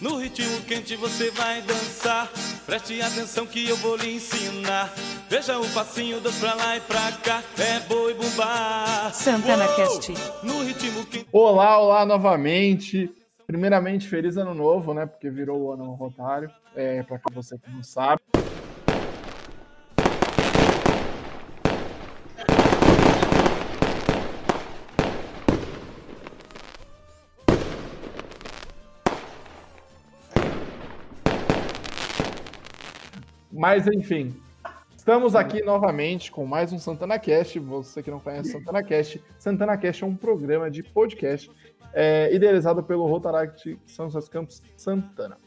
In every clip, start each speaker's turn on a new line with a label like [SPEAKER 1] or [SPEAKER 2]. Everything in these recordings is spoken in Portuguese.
[SPEAKER 1] No ritmo quente você vai dançar. Preste atenção que eu vou lhe ensinar. Veja o passinho, dois pra lá e pra cá. É boi bumbá.
[SPEAKER 2] Santana! Cast.
[SPEAKER 1] No ritmo quente.
[SPEAKER 3] Olá, olá novamente. Primeiramente, feliz ano novo, né? Porque virou o ano rotário. É, para que você que não sabe. Mas enfim, estamos aqui novamente com mais um Santana Cast. Você que não conhece Santana Cast, Santana Cast é um programa de podcast é, idealizado pelo Rotaract São José Campos Santana.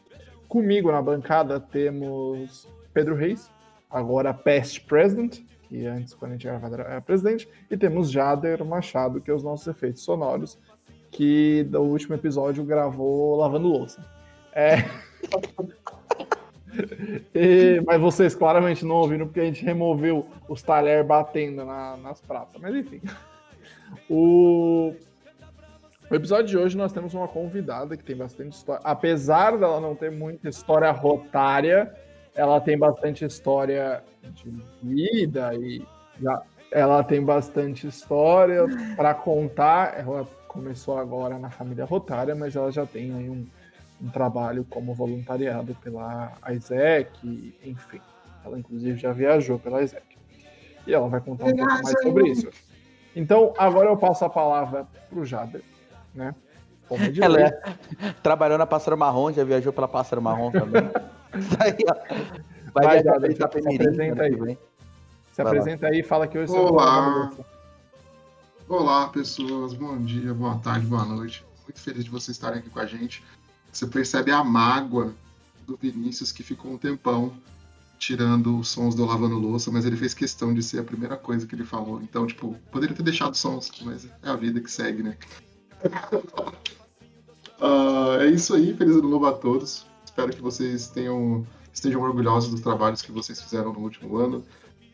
[SPEAKER 3] Comigo na bancada temos Pedro Reis, agora past president, que antes, quando a gente gravava, era presidente, e temos Jader Machado, que é os nossos efeitos sonoros, que do último episódio gravou lavando louça. É. E- mas vocês claramente não ouviram porque a gente removeu os talheres batendo na- nas pratas. Mas enfim. O... o episódio de hoje nós temos uma convidada que tem bastante história. Apesar dela não ter muita história rotária, ela tem bastante história de vida e já- ela tem bastante história para contar. Ela começou agora na família rotária, mas ela já tem aí um, um trabalho como voluntariado pela ISEC, enfim. Ela, inclusive, já viajou pela ISEC. E ela vai contar um pouco mais sobre isso. Então, agora eu passo a palavra para o Jader, né? Como é de
[SPEAKER 4] Ela é- trabalhou na Pássaro Marrom, já viajou pela Pássaro Marrom também. Isso aí, ó. Vai,
[SPEAKER 3] Vai, Jader, se apresenta aí.
[SPEAKER 4] vem.
[SPEAKER 3] Se
[SPEAKER 4] Vai lá.
[SPEAKER 3] apresenta aí e fala que hoje você
[SPEAKER 5] Olá. Olá, pessoas. Bom dia, boa tarde, boa noite. Muito feliz de vocês estarem aqui com a gente. Você percebe a mágoa do Vinícius que ficou um tempão tirando os sons do lavando louça, mas ele fez questão de ser a primeira coisa que ele falou. Então, tipo, poderia ter deixado sons, mas é a vida que segue, né? Ah, é isso aí, feliz ano novo a todos. Espero que vocês tenham, estejam orgulhosos dos trabalhos que vocês fizeram no último ano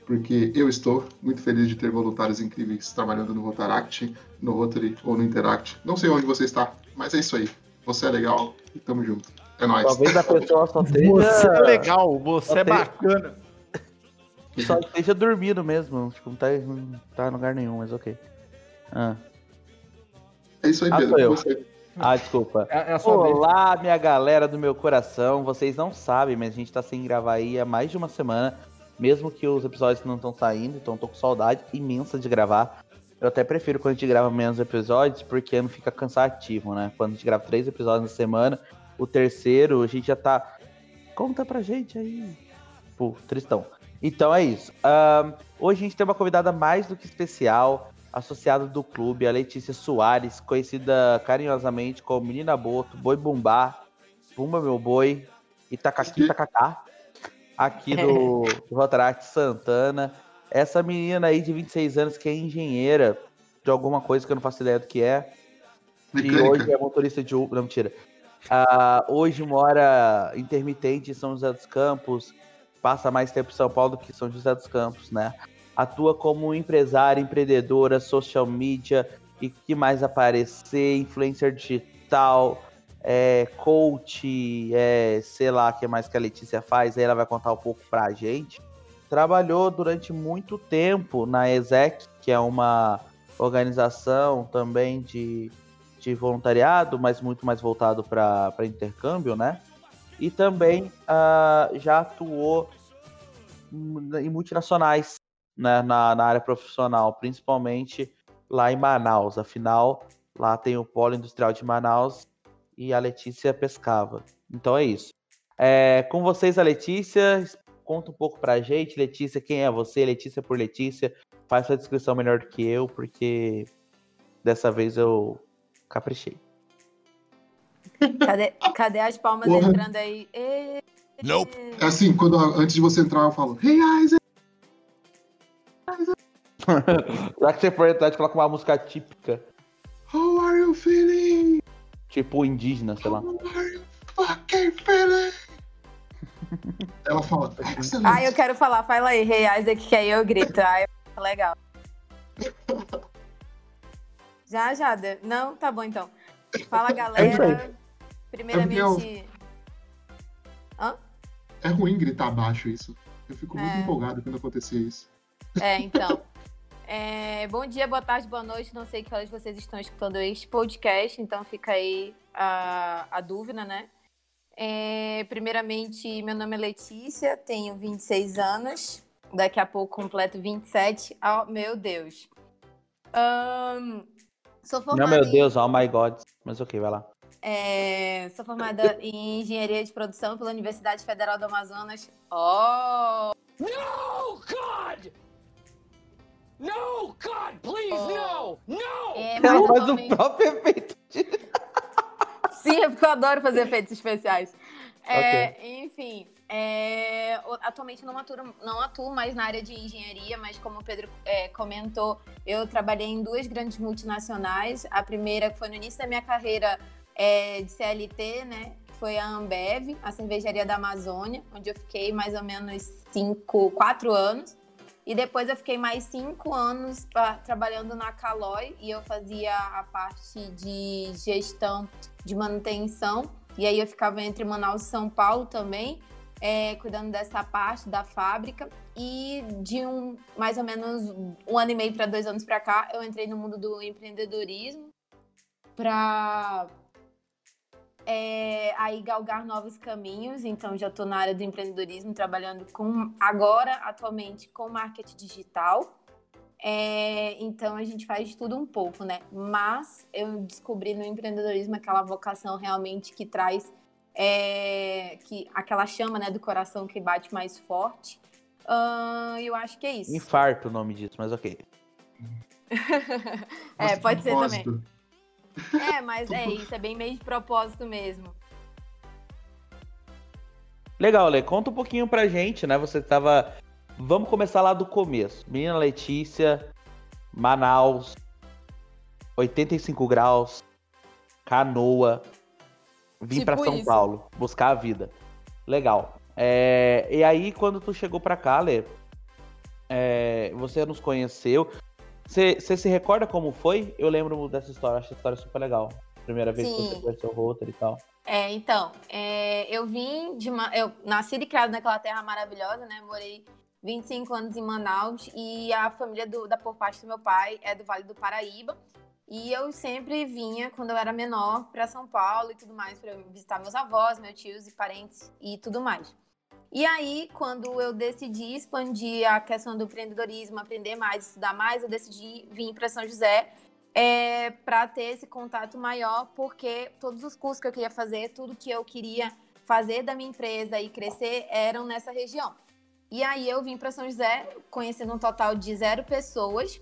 [SPEAKER 5] porque eu estou muito feliz de ter voluntários incríveis trabalhando no Rotaract, no Rotary ou no Interact. Não sei onde você está, mas é isso aí. Você é legal e tamo junto. É nóis.
[SPEAKER 4] Talvez a pessoa só esteja,
[SPEAKER 3] Você é legal, você é
[SPEAKER 4] Até-
[SPEAKER 3] bacana.
[SPEAKER 4] só esteja dormindo mesmo. Tipo, não tá, não tá em lugar nenhum, mas ok. Ah,
[SPEAKER 5] É isso aí,
[SPEAKER 4] Ah,
[SPEAKER 5] Pedro.
[SPEAKER 4] sou eu.
[SPEAKER 5] Você.
[SPEAKER 4] Ah, desculpa.
[SPEAKER 3] É, é a sua vez.
[SPEAKER 4] Olá, minha galera do meu coração. Vocês não sabem, mas a gente tá sem gravar aí há mais de uma semana. Mesmo que os episódios não estão saindo, então tô com saudade imensa de gravar. Eu até prefiro quando a gente grava menos episódios, porque não fica cansativo, né? Quando a gente grava três episódios na semana, o terceiro a gente já tá. Conta pra gente aí. Pô, tristão. Então é isso. Hoje a gente tem uma convidada mais do que especial, associada do clube, a Letícia Soares, conhecida carinhosamente como Menina Boto, Boi Bumbá, Bumba Meu Boi, Itacaqui Itacacá, aqui do, do Rotaract Santana. Essa menina aí de 26 anos que é engenheira de alguma coisa que eu não faço ideia do que é, e hoje é motorista de Uber. Não, mentira. Ah, hoje mora intermitente em São José dos Campos, passa mais tempo em São Paulo do que São José dos Campos, né? Atua como empresária, empreendedora, social media e que mais aparecer, influencer digital, é, coach, é, sei lá o que mais que a Letícia faz, aí ela vai contar um pouco pra gente. Trabalhou durante muito tempo na ESEC, que é uma organização também de, de voluntariado, mas muito mais voltado para intercâmbio, né? E também ah, já atuou em multinacionais né, na, na área profissional, principalmente lá em Manaus. Afinal, lá tem o Polo Industrial de Manaus e a Letícia pescava. Então é isso. É, com vocês, a Letícia. Conta um pouco pra gente, Letícia, quem é você? Letícia por Letícia. Faz sua descrição melhor do que eu, porque dessa vez eu caprichei.
[SPEAKER 6] Cadê, cadê as palmas
[SPEAKER 5] Porra.
[SPEAKER 6] entrando aí? Ê,
[SPEAKER 1] Nope.
[SPEAKER 5] É assim, quando, antes de você entrar, eu falo, Hey, Isaac!
[SPEAKER 4] Já que você for entrar, de coloca uma música típica,
[SPEAKER 5] How are you feeling?
[SPEAKER 4] tipo indígena, sei lá.
[SPEAKER 5] How are you fucking feeling? Ela fala, excelente.
[SPEAKER 6] Ah, eu quero falar, fala aí, Rei Isaac, que aí eu grito. Ah, é legal. Já, já. de- Não? Tá bom, então. Fala, galera. Primeiramente...
[SPEAKER 5] É ruim gritar baixo isso. Eu fico muito
[SPEAKER 6] É.
[SPEAKER 5] empolgado quando acontecer isso.
[SPEAKER 6] É, então. É, bom dia, boa tarde, boa noite. Não sei que horas vocês estão escutando este podcast, então fica aí a, a dúvida, né? É, primeiramente, meu nome é Letícia, tenho 26 anos. Daqui a pouco completo 27. Oh, meu Deus. Ahn, sou formada
[SPEAKER 4] Não, meu
[SPEAKER 6] em-
[SPEAKER 4] Deus, oh my god. Mas ok, vai lá.
[SPEAKER 6] é, sou formada em engenharia de produção pela Universidade Federal do Amazonas. Oh!
[SPEAKER 2] No, God! No, God, please, no! No!
[SPEAKER 6] É,
[SPEAKER 4] Ela
[SPEAKER 6] mas
[SPEAKER 4] faz o
[SPEAKER 6] atualmente-
[SPEAKER 4] próprio efeito.
[SPEAKER 6] Sim, é porque eu adoro fazer efeitos especiais. É, Enfim, é, atualmente não atuo, não atuo mais na área de engenharia, mas como o Pedro é, comentou, eu trabalhei em duas grandes multinacionais. A primeira foi no início da minha carreira é, de CLT, né? Foi a Ambev, a cervejaria da Amazônia, onde eu fiquei mais ou menos cinco, quatro anos. E depois eu fiquei mais cinco anos pra- trabalhando na Caloi e eu fazia a parte de gestão de manutenção. E aí eu ficava entre Manaus e São Paulo também, é, cuidando dessa parte da fábrica. E de um mais ou menos um ano e meio para dois anos para cá, eu entrei no mundo do empreendedorismo para aí galgar novos caminhos. Então já estou na área do empreendedorismo, trabalhando com agora atualmente com marketing digital. É, então a gente faz de tudo um pouco, né? Mas eu descobri no empreendedorismo aquela vocação realmente que traz é, que aquela chama né, do coração que bate mais forte. E eu acho que é isso.
[SPEAKER 4] Infarto o nome disso, mas ok.
[SPEAKER 6] é,
[SPEAKER 5] Nossa,
[SPEAKER 6] pode ser também. É, mas é isso, é bem meio de propósito mesmo.
[SPEAKER 4] Legal, Lê. Conta um pouquinho pra gente, né? Você tava. Vamos começar lá do começo. Menina Letícia, Manaus, 85 graus, canoa. Vim
[SPEAKER 6] Tipo
[SPEAKER 4] pra São
[SPEAKER 6] isso.
[SPEAKER 4] Paulo buscar a vida. Legal. É, E aí, quando tu chegou pra cá, Lê, é, você nos conheceu. Você se recorda como foi? Eu lembro dessa história, acho essa história super legal. Primeira vez que
[SPEAKER 6] Sim.
[SPEAKER 4] você conheceu o Rotary e tal.
[SPEAKER 6] É, então, é, eu vim de. Ma- Eu nasci e criada naquela terra maravilhosa, né? Morei 25 anos em Manaus e a família do, da por parte do meu pai é do Vale do Paraíba. E eu sempre vinha, quando eu era menor, para São Paulo e tudo mais, para visitar meus avós, meus tios e parentes e tudo mais. E aí, quando eu decidi expandir a questão do empreendedorismo, aprender mais, estudar mais, eu decidi vir para São José é, para ter esse contato maior, porque todos os cursos que eu queria fazer, tudo que eu queria fazer da minha empresa e crescer eram nessa região. E aí eu vim para São José, conhecendo um total de zero pessoas.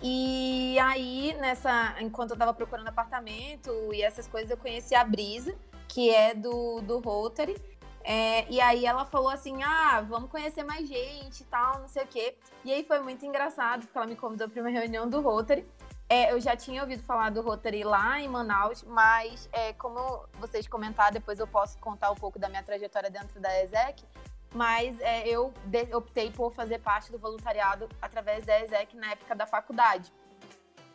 [SPEAKER 6] E aí, nessa, enquanto eu estava procurando apartamento e essas coisas, eu conheci a Brisa, que é do, do Rotary. É, e aí ela falou assim: ah, vamos conhecer mais gente e tal, não sei o quê. E aí foi muito engraçado, porque ela me convidou para uma reunião do Rotary. É, eu já tinha ouvido falar do Rotary lá em Manaus, mas é, como vocês comentaram, depois eu posso contar um pouco da minha trajetória dentro da ESEC. Mas é, eu optei por fazer parte do voluntariado através da ESEC na época da faculdade.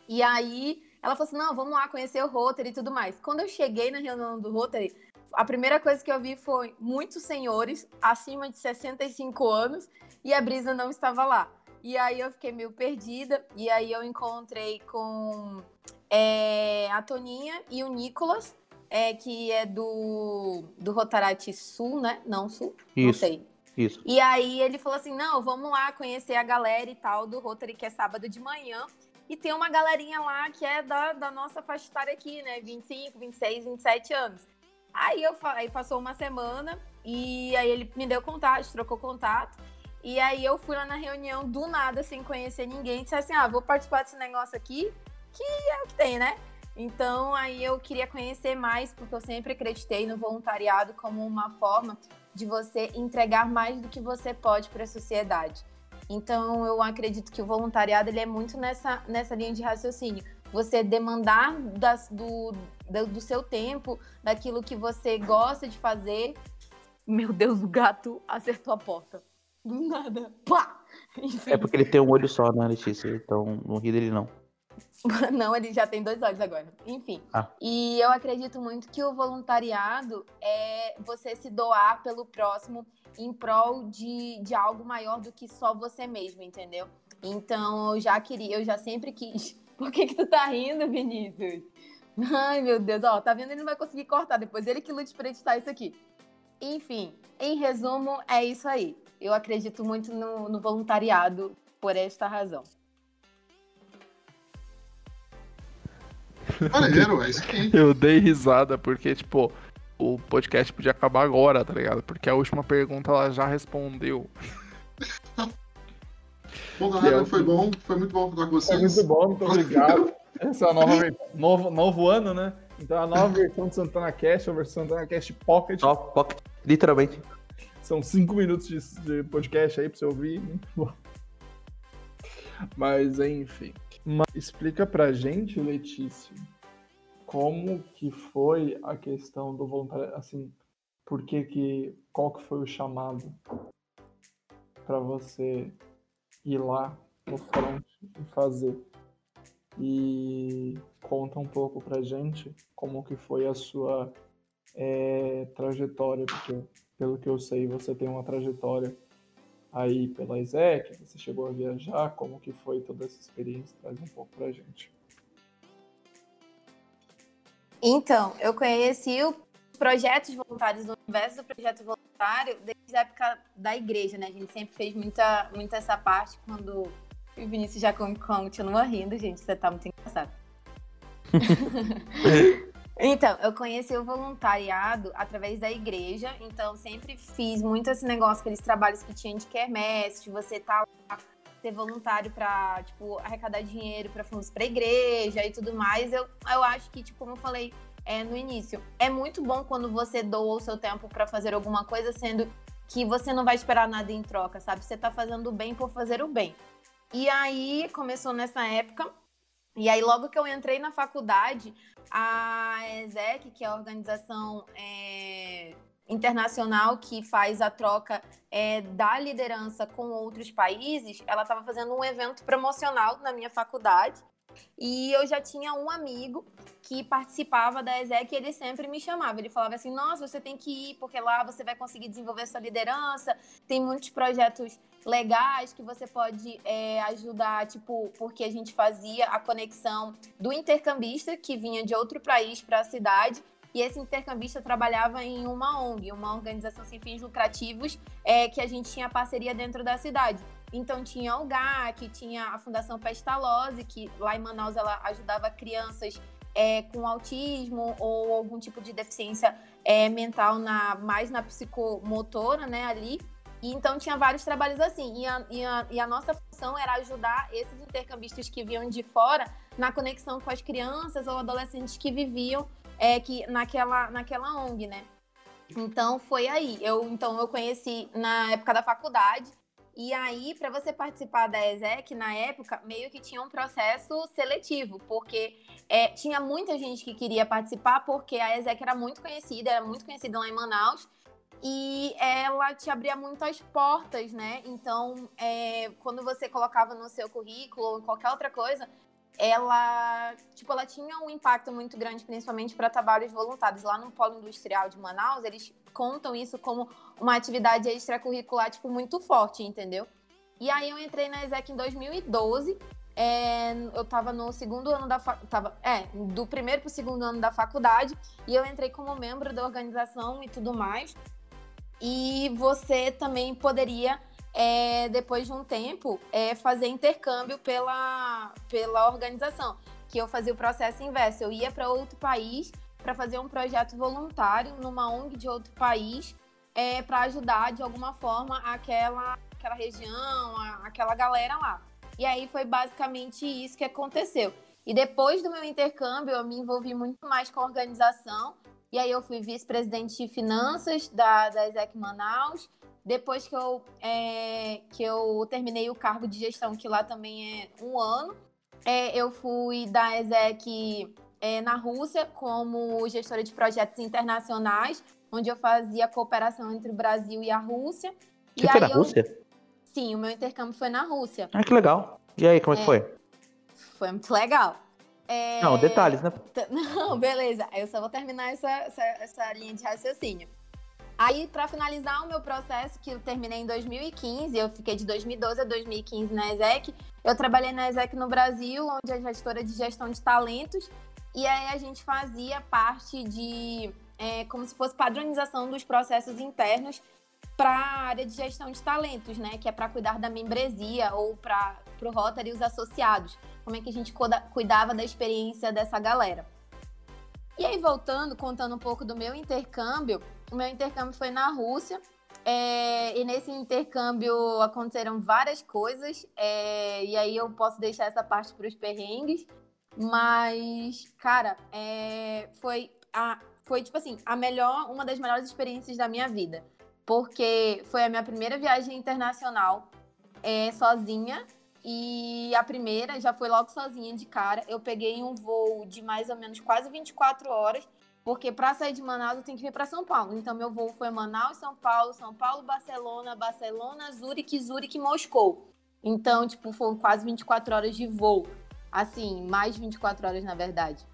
[SPEAKER 6] E aí ela falou assim: não, vamos lá conhecer o Rotary e tudo mais. Quando eu cheguei na reunião do Rotary, a primeira coisa que eu vi foi muitos senhores acima de 65 anos e a Brisa não estava lá. E aí eu fiquei meio perdida. E aí eu encontrei com é, a Toninha e o Nicolas, é, que é do, do Rotarate Sul, né? Não Sul, não
[SPEAKER 4] Isso.
[SPEAKER 6] sei.
[SPEAKER 4] Isso.
[SPEAKER 6] E aí ele falou assim: não, vamos lá conhecer a galera e tal do Rotary, que é sábado de manhã. E tem uma galerinha lá que é da, da nossa faixa etária aqui, né? 25, 26, 27 anos. Aí eu aí passou uma semana e aí ele me deu contato, trocou contato. E aí eu fui lá na reunião do nada, sem conhecer ninguém, disse assim: ah, vou participar desse negócio aqui, que é o que tem, né? Então aí eu queria conhecer mais, porque eu sempre acreditei no voluntariado como uma forma de você entregar mais do que você pode para a sociedade. Então eu acredito que o voluntariado ele é muito nessa, nessa linha de raciocínio. Você demandar das- do, do, do seu tempo, daquilo que você gosta de fazer, Meu Deus, o gato acertou a porta. Do nada. Pá! Enfim.
[SPEAKER 4] É porque ele tem um olho só, né, Letícia? Então não ri dele, não.
[SPEAKER 6] Não, ele já tem dois olhos agora. Enfim.
[SPEAKER 4] Ah.
[SPEAKER 6] E eu acredito muito que o voluntariado é você se doar pelo próximo em prol de, de algo maior do que só você mesmo, entendeu? Então eu já queria, eu já sempre quis. Por que, que tu tá rindo, Vinícius? Ai, meu Deus, ó, tá vendo? Ele não vai conseguir cortar depois. Ele que lute pra editar isso aqui. Enfim, em resumo, é isso aí. Eu acredito muito no, no voluntariado por esta razão.
[SPEAKER 5] Maneiro, é isso aí.
[SPEAKER 3] Eu dei risada porque, tipo, o podcast podia acabar agora, tá ligado? Porque a última pergunta ela já respondeu.
[SPEAKER 5] Bom,
[SPEAKER 3] é
[SPEAKER 5] galera, foi bom, foi muito bom falar com
[SPEAKER 3] Foi
[SPEAKER 5] vocês.
[SPEAKER 3] muito bom, muito obrigado. Essa é a nova novo, novo ano, né? Então a nova versão do Santana Cast, a versão do Santana Cast Pocket.
[SPEAKER 4] Só pocket, literalmente.
[SPEAKER 3] São cinco minutos de, de podcast aí pra você ouvir. Muito bom. Mas enfim. Mas explica pra gente, Letícia, como que foi a questão do voluntário, assim, por que que, qual que foi o chamado pra você ir lá no front e fazer? E conta um pouco pra gente como que foi a sua eh, trajetória, porque pelo que eu sei, você tem uma trajetória aí pela ISEC, você chegou a viajar, como que foi toda essa experiência? Traz um pouco pra gente.
[SPEAKER 6] Então, eu conheci o projetos voluntários, o universo do projeto voluntário, desde a época da igreja, né? A gente sempre fez muita, muita essa parte quando o Vinícius já con- continua rindo, gente, você tá muito engraçado. Então, eu conheci o voluntariado através da igreja, então sempre fiz muito esse negócio, aqueles trabalhos que tinha de quermesse, de você tá lá, ser voluntário pra, tipo, arrecadar dinheiro pra fundos pra igreja e tudo mais. Eu, eu acho que, tipo, como eu falei é, no início, é muito bom quando você doa o seu tempo pra fazer alguma coisa, sendo que você não vai esperar nada em troca, sabe? Você tá fazendo o bem por fazer o bem. E aí, começou nessa época, e aí logo que eu entrei na faculdade, a ESEC, que é a organização é, internacional que faz a troca é, da liderança com outros países, ela estava fazendo um evento promocional na minha faculdade. E eu já tinha um amigo que participava da ESEC e ele sempre me chamava. Ele falava assim: Nossa, você tem que ir, porque lá você vai conseguir desenvolver sua liderança. Tem muitos projetos legais que você pode é, ajudar, tipo, porque a gente fazia a conexão do intercambista que vinha de outro país para a cidade. E esse intercambista trabalhava em uma ONG, uma organização sem fins lucrativos, é, que a gente tinha parceria dentro da cidade. Então tinha o GAC, tinha a Fundação Pestalozzi, que lá em Manaus ela ajudava crianças é, com autismo ou algum tipo de deficiência é, mental na, mais na psicomotora, né, ali. E então tinha vários trabalhos assim. E a, e, a, e a nossa função era ajudar esses intercambistas que vinham de fora na conexão com as crianças ou adolescentes que viviam é, que, naquela, naquela ONG, né? Então foi aí. Eu, então eu conheci na época da faculdade. E aí, para você participar da ESEC, na época, meio que tinha um processo seletivo, porque é, tinha muita gente que queria participar, porque a ESEC era muito conhecida, era muito conhecida lá em Manaus, e ela te abria muitas portas, né? Então, é, quando você colocava no seu currículo ou em qualquer outra coisa, ela, tipo, ela tinha um impacto muito grande, principalmente para trabalhos voluntários. Lá no Polo Industrial de Manaus, eles contam isso como uma atividade extracurricular, tipo, muito forte, entendeu? E aí eu entrei na ESEC em 2012. É, eu tava no segundo ano da tava, é, do primeiro pro segundo ano da faculdade, e eu entrei como membro da organização e tudo mais. E você também poderia é, depois de um tempo, é, fazer intercâmbio pela, pela organização. Que eu fazia o processo inverso. Eu ia para outro país para fazer um projeto voluntário numa ONG de outro país é, para ajudar de alguma forma aquela, aquela região, a, aquela galera lá. E aí foi basicamente isso que aconteceu. E depois do meu intercâmbio, eu me envolvi muito mais com a organização. E aí eu fui vice-presidente de finanças da, da ESEC Manaus depois que eu, é, que eu terminei o cargo de gestão, que lá também é um ano, é, eu fui da ESEC é, na Rússia como gestora de projetos internacionais, onde eu fazia cooperação entre o Brasil e a Rússia.
[SPEAKER 4] Você
[SPEAKER 6] e
[SPEAKER 4] foi na
[SPEAKER 6] eu-
[SPEAKER 4] Rússia?
[SPEAKER 6] Sim, o meu intercâmbio foi na Rússia.
[SPEAKER 4] Ah, que legal. E aí, como é que
[SPEAKER 6] É.
[SPEAKER 4] foi?
[SPEAKER 6] Foi muito legal. É,
[SPEAKER 4] Não, detalhes, né?
[SPEAKER 6] Não, beleza. Eu só vou terminar essa, essa, essa linha de raciocínio. Aí, para finalizar o meu processo, que eu terminei em 2015, eu fiquei de 2012 a 2015 na ESEC. Eu trabalhei na ESEC no Brasil, onde é gestora de gestão de talentos. E aí a gente fazia parte de é, como se fosse padronização dos processos internos para a área de gestão de talentos, né? Que é para cuidar da membresia ou para o Rotary e os associados. Como é que a gente cuida- cuidava da experiência dessa galera. E aí, voltando, contando um pouco do meu intercâmbio, meu intercâmbio foi na Rússia. é, e nesse intercâmbio aconteceram várias coisas. é, e aí eu posso deixar essa parte para os perrengues. Mas, cara, é, foi, a, foi tipo assim, a melhor, uma das melhores experiências da minha vida. Porque foi a minha primeira viagem internacional sozinha. E a primeira já foi logo sozinha de cara. Eu peguei um voo de mais ou menos quase 24 horas, porque para sair de Manaus eu tenho que vir para São Paulo. Então meu voo foi Manaus, São Paulo, São Paulo, Barcelona, Barcelona, Zurique, Zurique, Moscou. Então, tipo, foram quase 24 horas de voo. Assim, mais 24 horas na verdade.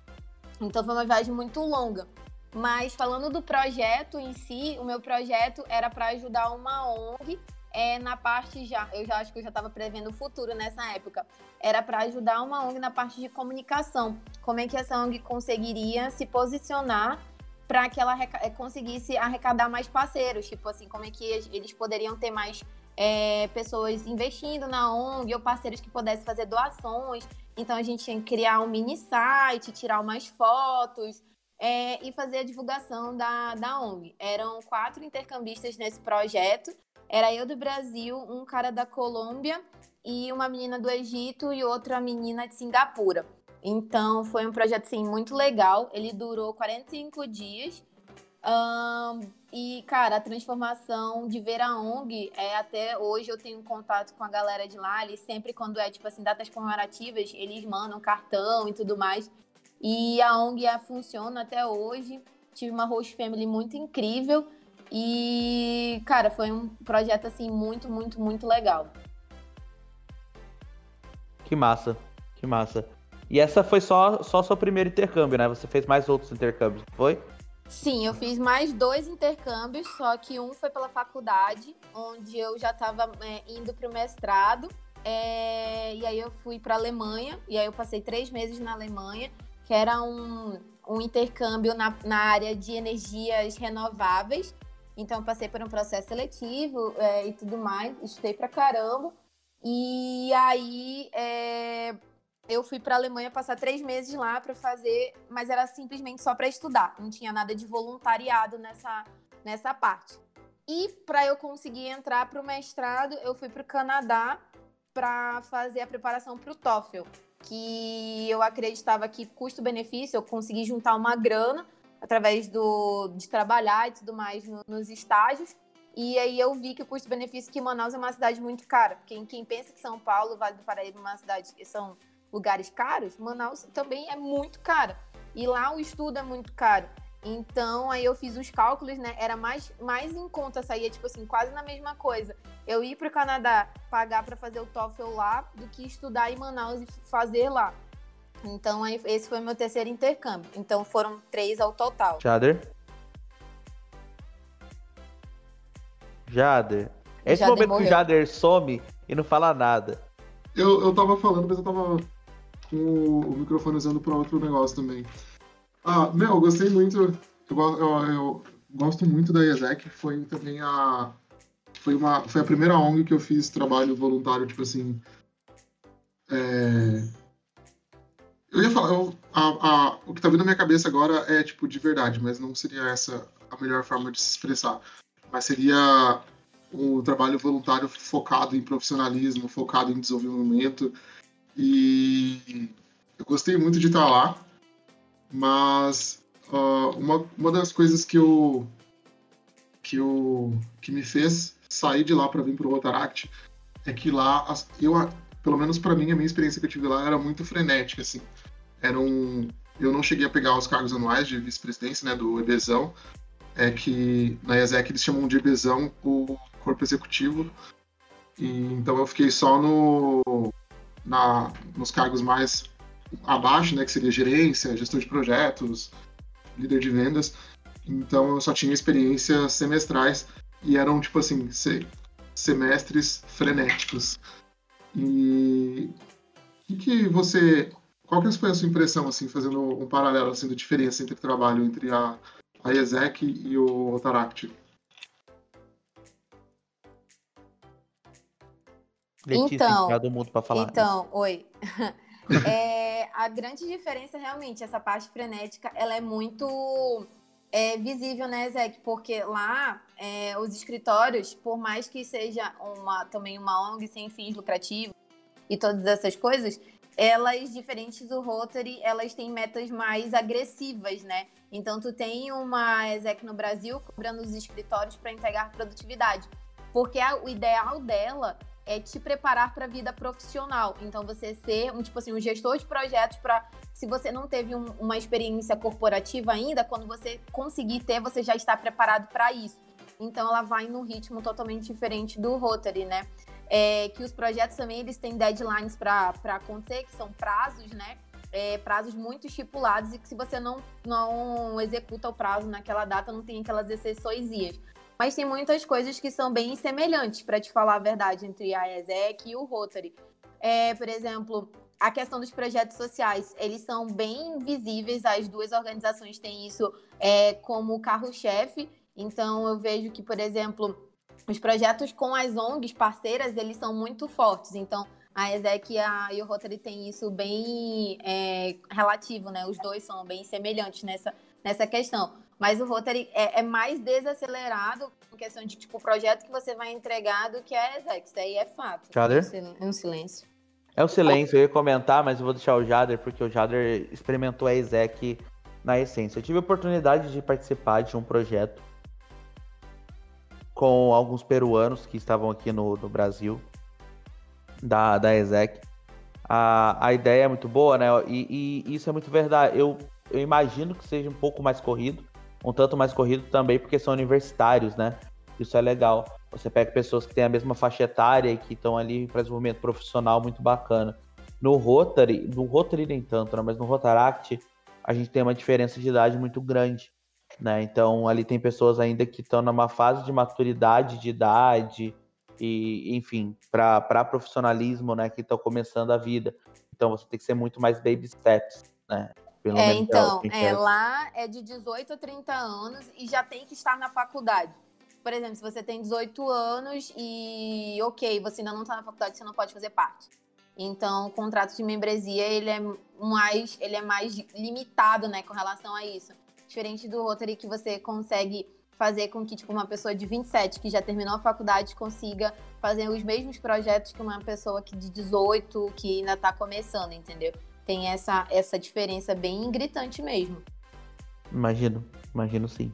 [SPEAKER 6] Então foi uma viagem muito longa. Mas falando do projeto em si, o meu projeto era para ajudar uma ONG é, na parte já, eu já acho que eu já estava prevendo o futuro nessa época. Era para ajudar uma ONG na parte de comunicação. Como é que essa ONG conseguiria se posicionar para que ela eh, conseguisse arrecadar mais parceiros? Tipo assim, como é que eles poderiam ter mais é, pessoas investindo na ONG ou parceiros que pudessem fazer doações. Então a gente tinha que criar um mini site, tirar umas fotos. é, e fazer a divulgação da, da ONG. Eram quatro intercambistas nesse projeto. Era eu do Brasil, um cara da Colômbia e uma menina do Egito e outra menina de Singapura. Então foi um projeto assim, muito legal. Ele durou 45 dias. Ahn, e, cara, a transformação de ver a ONG, é, até hoje eu tenho contato com a galera de lá. Eles sempre, quando é tipo assim, datas comemorativas, eles mandam cartão e tudo mais. E a ONG funciona até hoje. Tive uma host family muito incrível. E, cara, foi um projeto assim muito, muito, muito legal.
[SPEAKER 4] Que massa, que massa. E essa foi só só seu primeiro intercâmbio, né? Você fez mais outros intercâmbios, foi?
[SPEAKER 6] Sim, eu fiz mais dois intercâmbios, só que um foi pela faculdade, onde eu já estava indo para o mestrado. é, e aí eu fui para a Alemanha, e aí eu passei três meses na Alemanha, que era um, um intercâmbio na, na área de energias renováveis. Então passei por um processo seletivo é, e tudo mais, estudei pra caramba. E aí é, eu fui para a Alemanha passar três meses lá para fazer, mas era simplesmente só para estudar, não tinha nada de voluntariado nessa, nessa parte. E para eu conseguir entrar para o mestrado, eu fui para o Canadá para fazer a preparação para o TOEFL, que eu acreditava que custo-benefício, eu consegui juntar uma grana através do, de trabalhar e tudo mais no, nos estágios. E aí eu vi que o custo-benefício que Manaus é uma cidade muito cara. Quem, quem pensa que São Paulo, Vale do Paraíba é uma cidade que são lugares caros, Manaus também é muito cara. E lá o estudo é muito caro. Então, aí eu fiz os cálculos, né? Era mais, mais em conta, saía, tipo assim, quase na mesma coisa. Eu ir para o Canadá, pagar para fazer o TOEFL lá, do que estudar em Manaus e fazer lá. Então, aí, esse foi meu terceiro intercâmbio. Então, foram três ao total.
[SPEAKER 4] Jader? Jader. Esse
[SPEAKER 6] Jader
[SPEAKER 4] momento que
[SPEAKER 6] morreu.
[SPEAKER 4] o Jader some e não fala nada.
[SPEAKER 5] Eu, eu tava falando, mas eu tava com o microfone usando pra outro negócio também. Ah, meu, eu gostei muito. Eu, eu- eu gosto muito da IESEC. Foi também a. Foi, uma, foi a primeira ONG que eu fiz trabalho voluntário, tipo assim. é, Eu ia falar, eu- a- a- o que tá vindo na minha cabeça agora é tipo de verdade, mas não seria essa a melhor forma de se expressar. Mas seria um trabalho voluntário focado em profissionalismo, focado em desenvolvimento. E eu gostei muito de estar lá, mas ah, uma, uma das coisas que eu, que eu que me fez sair de lá para vir para o Rotaract é que lá eu pelo menos para mim a minha experiência que eu tive lá era muito frenética assim era um eu não cheguei a pegar os cargos anuais de vice-presidência né do EBzão é que na IESEC eles chamam de EBSão o corpo executivo. E, então eu fiquei só no, na, nos cargos mais abaixo, né, que seria gerência, gestão de projetos, líder de vendas. Então eu só tinha experiências semestrais e eram tipo assim, se, semestres frenéticos. E o que você, qual que foi a sua impressão assim, fazendo um paralelo assim da diferença entre o trabalho entre a a ESEC e o Rotaract?
[SPEAKER 4] Letícia,
[SPEAKER 6] Então,
[SPEAKER 4] todo mundo para falar.
[SPEAKER 6] Então, oi. É, a grande diferença, realmente, essa parte frenética, ela é muito é, visível, né, Zé? Porque lá, é, os escritórios, por mais que seja uma, também uma ONG sem fins lucrativos e todas essas coisas, elas, diferentes do Rotary, elas têm metas mais agressivas, né? Então, tu tem uma ESEC no Brasil cobrando os escritórios para entregar produtividade. Porque a, o ideal dela é te preparar para a vida profissional. Então, você ser um tipo assim, um gestor de projetos para se você não teve um, uma experiência corporativa ainda, quando você conseguir ter, você já está preparado para isso. Então, ela vai num ritmo totalmente diferente do Rotary, né? É, que os projetos também eles têm deadlines para acontecer, que são prazos, né? É, prazos muito estipulados e que se você não, não executa o prazo naquela data, não tem aquelas exceções. Mas tem muitas coisas que são bem semelhantes, para te falar a verdade, entre a ESEC e o Rotary. É, por exemplo, a questão dos projetos sociais, eles são bem visíveis, as duas organizações têm isso é, como carro-chefe. Então, eu vejo que, por exemplo, os projetos com as ONGs parceiras, eles são muito fortes. Então, a ESEC e, a, e o Rotary têm isso bem é, relativo, né? Os dois são bem semelhantes nessa, nessa questão. Mas o Rotary é, é, mais desacelerado em questão de tipo projeto que você vai entregar do que a Exex. Isso aí é fato.
[SPEAKER 4] Jader?
[SPEAKER 6] É um silêncio.
[SPEAKER 4] É o silêncio, eu ia comentar, mas eu vou deixar o Jader, porque o Jader experimentou a Exec na essência. Eu tive a oportunidade de participar de um projeto com alguns peruanos que estavam aqui no, no Brasil, da, da Exec. A, a ideia é muito boa, né? E, e isso é muito verdade. Eu, eu imagino que seja um pouco mais corrido, um tanto mais corrido também porque são universitários, né? Isso é legal. Você pega pessoas que têm a mesma faixa etária e que estão ali para desenvolvimento profissional muito bacana. No Rotary, no Rotary nem tanto, né? mas no Rotaract a gente tem uma diferença de idade muito grande, né? Então ali tem pessoas ainda que estão numa fase de maturidade de idade e, enfim, para profissionalismo, né? Que estão começando a vida. Então você tem que ser muito mais baby steps, né?
[SPEAKER 6] Pelo é, então, é, lá é de 18 a 30 anos e já tem que estar na faculdade. Por exemplo, se você tem 18 anos e, ok, você ainda não está na faculdade, você não pode fazer parte. Então, o contrato de membresia, ele é mais, ele é mais limitado, né, com relação a isso. Diferente do Rotary, que você consegue fazer com que, tipo, uma pessoa de 27, que já terminou a faculdade, consiga fazer os mesmos projetos que uma pessoa que de 18, que ainda está começando, entendeu? Tem essa, essa diferença bem gritante mesmo.
[SPEAKER 4] Imagino, imagino sim.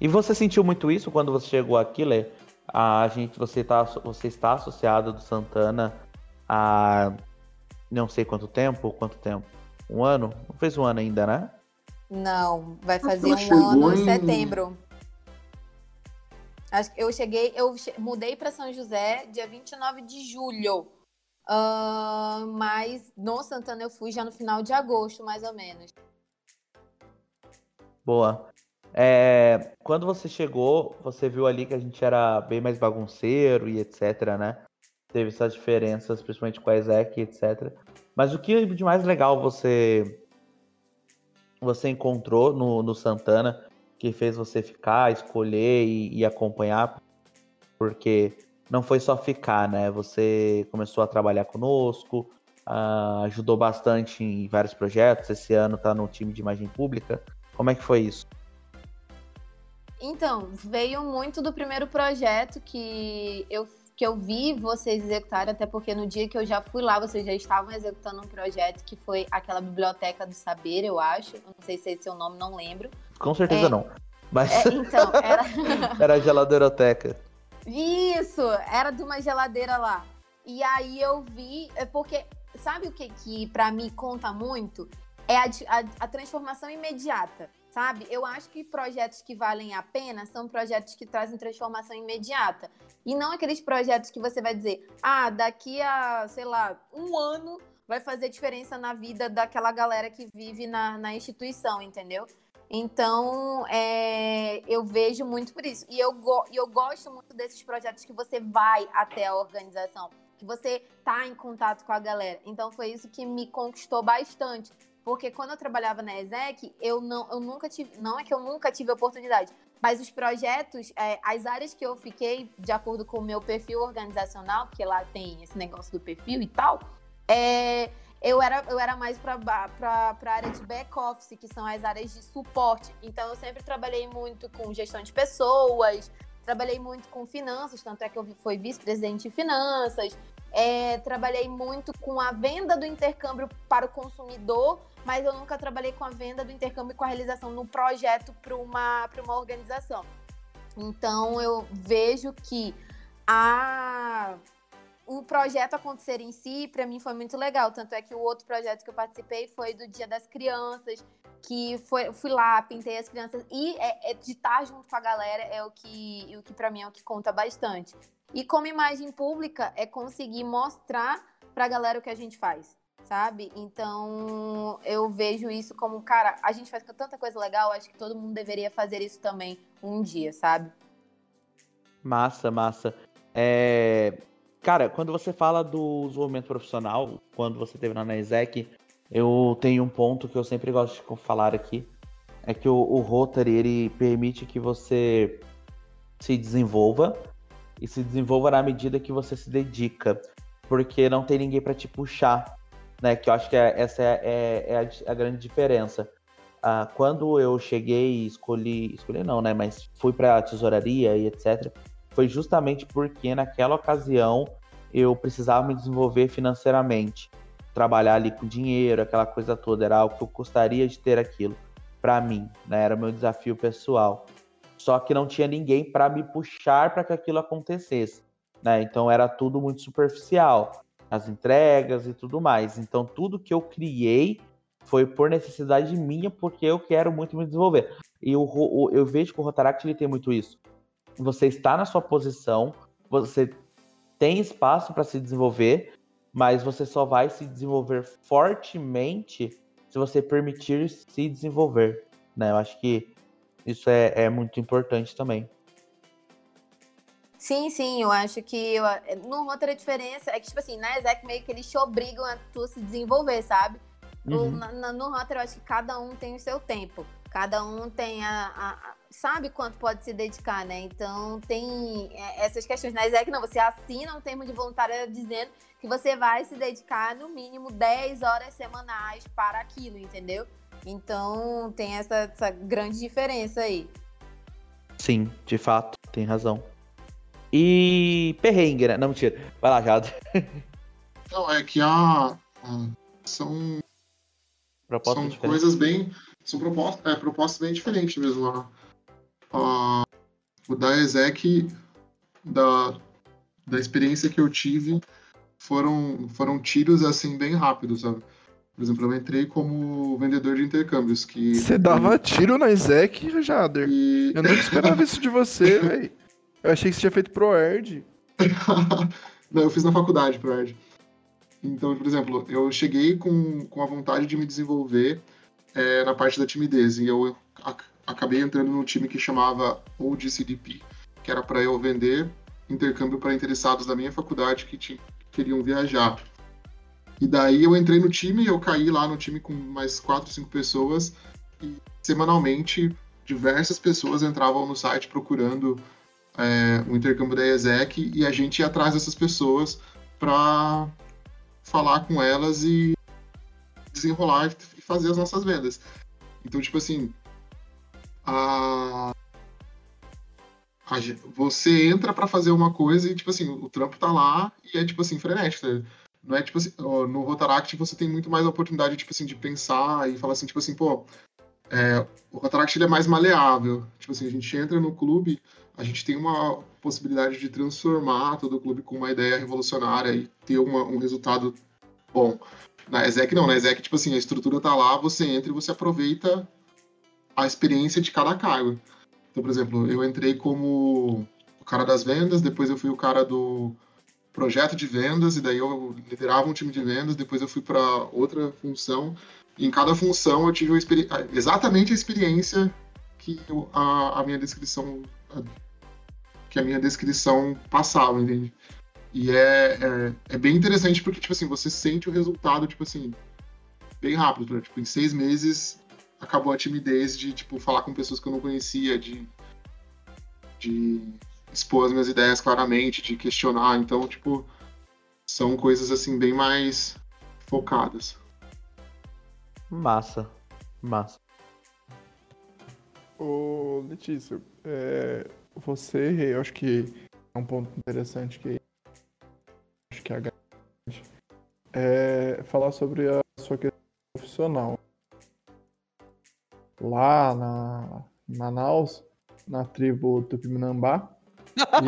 [SPEAKER 4] E você sentiu muito isso quando você chegou aqui, Lê? A gente, você, tá, você está associado do Santana há não sei quanto tempo, quanto tempo? Um ano? Não fez um ano ainda, né?
[SPEAKER 6] Não, vai fazer um ano em setembro. Acho que eu cheguei, eu mudei para São José dia 29 de julho. Uh, mas no Santana eu fui já no final de agosto, mais ou menos.
[SPEAKER 4] Boa. É, quando você chegou, você viu ali que a gente era bem mais bagunceiro e etc, né? Teve essas diferenças, principalmente com a Ezek, etc. Mas o que de mais legal você você encontrou no, no Santana que fez você ficar, escolher e, e acompanhar? Porque não foi só ficar, né? Você começou a trabalhar conosco, uh, ajudou bastante em vários projetos. Esse ano está no time de imagem pública. Como é que foi isso?
[SPEAKER 6] Então, veio muito do primeiro projeto que eu, que eu vi vocês executarem, até porque no dia que eu já fui lá, vocês já estavam executando um projeto que foi aquela Biblioteca do Saber, eu acho. Eu não sei se é esse o nome, não lembro.
[SPEAKER 4] Com certeza é, não. Mas...
[SPEAKER 6] É, então, era...
[SPEAKER 4] era a geladeroteca.
[SPEAKER 6] Isso, era de uma geladeira lá. E aí eu vi, é porque sabe o que que para mim conta muito? É a, a, a, transformação imediata. sabe? Eu acho que projetos que valem a pena são projetos que trazem transformação imediata. E não aqueles projetos que você vai dizer, ah, daqui a, sei lá, um ano vai fazer diferença na vida daquela galera que vive na, na instituição, entendeu? Então, é, eu vejo muito por isso. E eu, eu gosto muito desses projetos que você vai até a organização, que você tá em contato com a galera. Então, foi isso que me conquistou bastante. Porque quando eu trabalhava na ESEC, eu, não, eu nunca tive. Não é que eu nunca tive oportunidade, mas os projetos, é, as áreas que eu fiquei, de acordo com o meu perfil organizacional, porque lá tem esse negócio do perfil e tal, é, eu era, eu era mais para a área de back-office, que são as áreas de suporte. Então, eu sempre trabalhei muito com gestão de pessoas, trabalhei muito com finanças, tanto é que eu fui vice-presidente de finanças. É, trabalhei muito com a venda do intercâmbio para o consumidor, mas eu nunca trabalhei com a venda do intercâmbio e com a realização no projeto para uma, uma organização. Então, eu vejo que a o projeto acontecer em si, para mim foi muito legal. Tanto é que o outro projeto que eu participei foi do Dia das Crianças, que foi, fui lá, pintei as crianças. E é, é de estar junto com a galera é o que, o que para mim é o que conta bastante. E como imagem pública, é conseguir mostrar para a galera o que a gente faz, sabe? Então eu vejo isso como, cara, a gente faz tanta coisa legal, acho que todo mundo deveria fazer isso também um dia, sabe?
[SPEAKER 4] Massa, massa. É, Cara, quando você fala do desenvolvimento profissional, quando você teve na ESEC, eu tenho um ponto que eu sempre gosto de falar aqui, é que o, o Rotary, ele permite que você se desenvolva, e se desenvolva na medida que você se dedica, porque não tem ninguém para te puxar, né? Que eu acho que é, essa é, é, é a, a, grande diferença. Ah, quando eu cheguei e escolhi, escolhi não, né? Mas fui para tesouraria e etc foi justamente porque naquela ocasião eu precisava me desenvolver financeiramente, trabalhar ali com dinheiro, aquela coisa toda, era algo que eu gostaria de ter aquilo para mim, né? Era meu desafio pessoal. Só que não tinha ninguém para me puxar para que aquilo acontecesse, né? Então era tudo muito superficial, as entregas e tudo mais. Então tudo que eu criei foi por necessidade minha, porque eu quero muito me desenvolver. E eu, eu vejo que o Rotaract ele tem muito isso você está na sua posição, você tem espaço para se desenvolver, mas você só vai se desenvolver fortemente se você permitir se desenvolver. Né? Eu acho que isso é, é muito importante também.
[SPEAKER 6] Sim, sim, eu acho que eu, no outra diferença é que, tipo assim, na Exec meio que eles te obrigam a tu se desenvolver, sabe? Uhum. No, no Hunter, eu acho que cada um tem o seu tempo. Cada um tem a, a, sabe quanto pode se dedicar, né? Então tem é, essas questões. Na ESEC não, você assina um termo de voluntário dizendo que você vai se dedicar no mínimo 10 horas semanais para aquilo, entendeu? Então tem essa, essa grande diferença aí.
[SPEAKER 4] Sim, de fato, tem razão. E perrengue, né? Não, mentira. Vai lá, Jado.
[SPEAKER 5] Não, é que a. São. Propostas são coisas bem são propostas, é, propostas bem diferentes mesmo. A, a, o da Exec, da, da experiência que eu tive, foram, foram tiros assim bem rápidos, sabe? Por exemplo, eu entrei como vendedor de intercâmbios. que
[SPEAKER 3] Você dava tiro na Exec, Jader? E... Eu não esperava isso de você, velho. Eu achei que você tinha feito ProErd.
[SPEAKER 5] não, eu fiz na faculdade ProErd. Então, por exemplo, eu cheguei com, com a vontade de me desenvolver é, na parte da timidez. E eu acabei entrando num time que chamava OGCDP, que era para eu vender intercâmbio para interessados da minha faculdade que, que queriam viajar. E daí eu entrei no time, eu caí lá no time com mais quatro, cinco pessoas e semanalmente diversas pessoas entravam no site procurando é, o intercâmbio da ESEC e a gente ia atrás dessas pessoas para falar com elas e desenrolar e fazer as nossas vendas. Então, tipo assim, a, a você entra para fazer uma coisa e, tipo assim, o trampo tá lá e é, tipo assim, frenético. Tá? Não é, tipo assim, no Rotaract você tem muito mais a oportunidade, tipo assim, de pensar e falar assim, tipo assim, pô, é, o Rotaract ele é mais maleável. Tipo assim, a gente entra no clube, a gente tem uma possibilidade de transformar todo o clube com uma ideia revolucionária e ter uma, um resultado bom. Na ESEC não, na ESEC, tipo assim, a estrutura tá lá, você entra e você aproveita a experiência de cada cargo. Então, por exemplo, eu entrei como o cara das vendas, depois eu fui o cara do projeto de vendas, e daí eu liderava um time de vendas, depois eu fui para outra função, e em cada função eu tive exatamente a experiência que a, a minha descrição que a minha descrição passava, entende? E é, é, é, bem interessante porque, tipo assim, você sente o resultado, tipo assim, bem rápido. Né? Tipo, em seis meses acabou a timidez de, tipo, falar com pessoas que eu não conhecia, de, de expor as minhas ideias claramente, de questionar. Então, tipo, são coisas, assim, bem mais focadas.
[SPEAKER 4] Massa. Massa.
[SPEAKER 3] Ô, Letícia, é, você, eu acho que é um ponto interessante que acho que é a é falar sobre a sua questão profissional. Lá na Manaus, na tribo Tupinambá,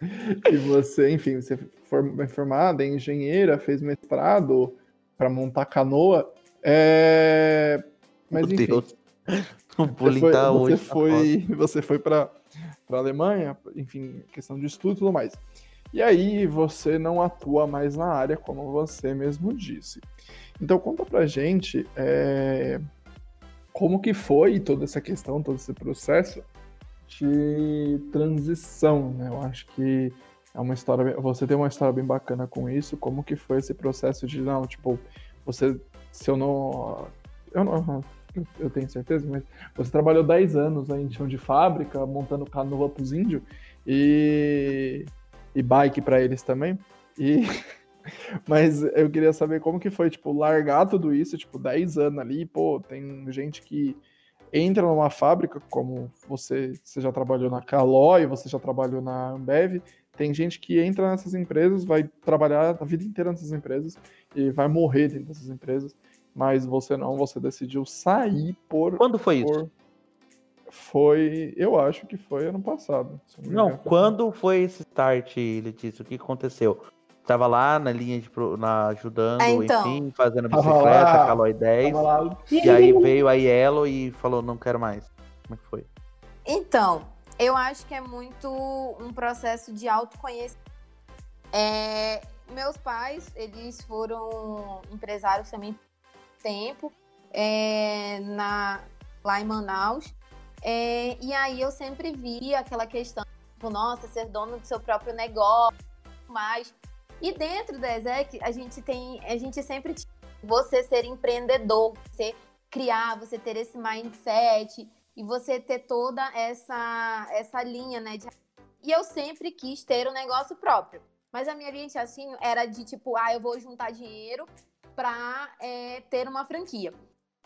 [SPEAKER 3] e, e você, enfim, você foi formada em engenheira, fez mestrado para montar canoa. É... Mas
[SPEAKER 4] Meu
[SPEAKER 3] enfim.
[SPEAKER 4] Deus. O
[SPEAKER 3] Você foi,
[SPEAKER 4] tá
[SPEAKER 3] você foi, você foi para a Alemanha, enfim, questão de estudo e tudo mais. E aí você não atua mais na área, como você mesmo disse. Então conta pra gente é, como que foi toda essa questão, todo esse processo de transição, né? Eu acho que é uma história, você tem uma história bem bacana com isso, como que foi esse processo de, não, tipo, você, se eu não, eu não, eu tenho certeza, mas você trabalhou 10 anos aí em chão de fábrica, montando canoa pros índios e, e bike para eles também. E mas eu queria saber como que foi, tipo, largar tudo isso, tipo, 10 anos ali, pô, tem gente que entra numa fábrica, como você, você já trabalhou na Caloi, você já trabalhou na Ambev, tem gente que entra nessas empresas, vai trabalhar a vida inteira nessas empresas e vai morrer dentro dessas empresas mas você não, você decidiu sair por.
[SPEAKER 4] Quando foi
[SPEAKER 3] por...
[SPEAKER 4] isso?
[SPEAKER 3] Foi, eu acho que foi ano passado.
[SPEAKER 4] Não, não quando foi esse start, Letícia? O que aconteceu? Tava lá na linha de na, ajudando, é, então, enfim, fazendo bicicleta, Calói 10. E aí veio a Yellow e falou, não quero mais. Como é que foi?
[SPEAKER 6] Então, eu acho que é muito um processo de autoconhecimento. É, meus pais, eles foram empresários também tempo é, na, lá em Manaus. É, e aí eu sempre vi aquela questão, tipo, nossa, ser dono do seu próprio negócio, mais. E dentro da ESEC, a gente tem, a gente sempre você ser empreendedor, você criar, você ter esse mindset e você ter toda essa essa linha, né? De... E eu sempre quis ter um negócio próprio. Mas a minha raciocínio era de tipo, ah, eu vou juntar dinheiro para é, ter uma franquia.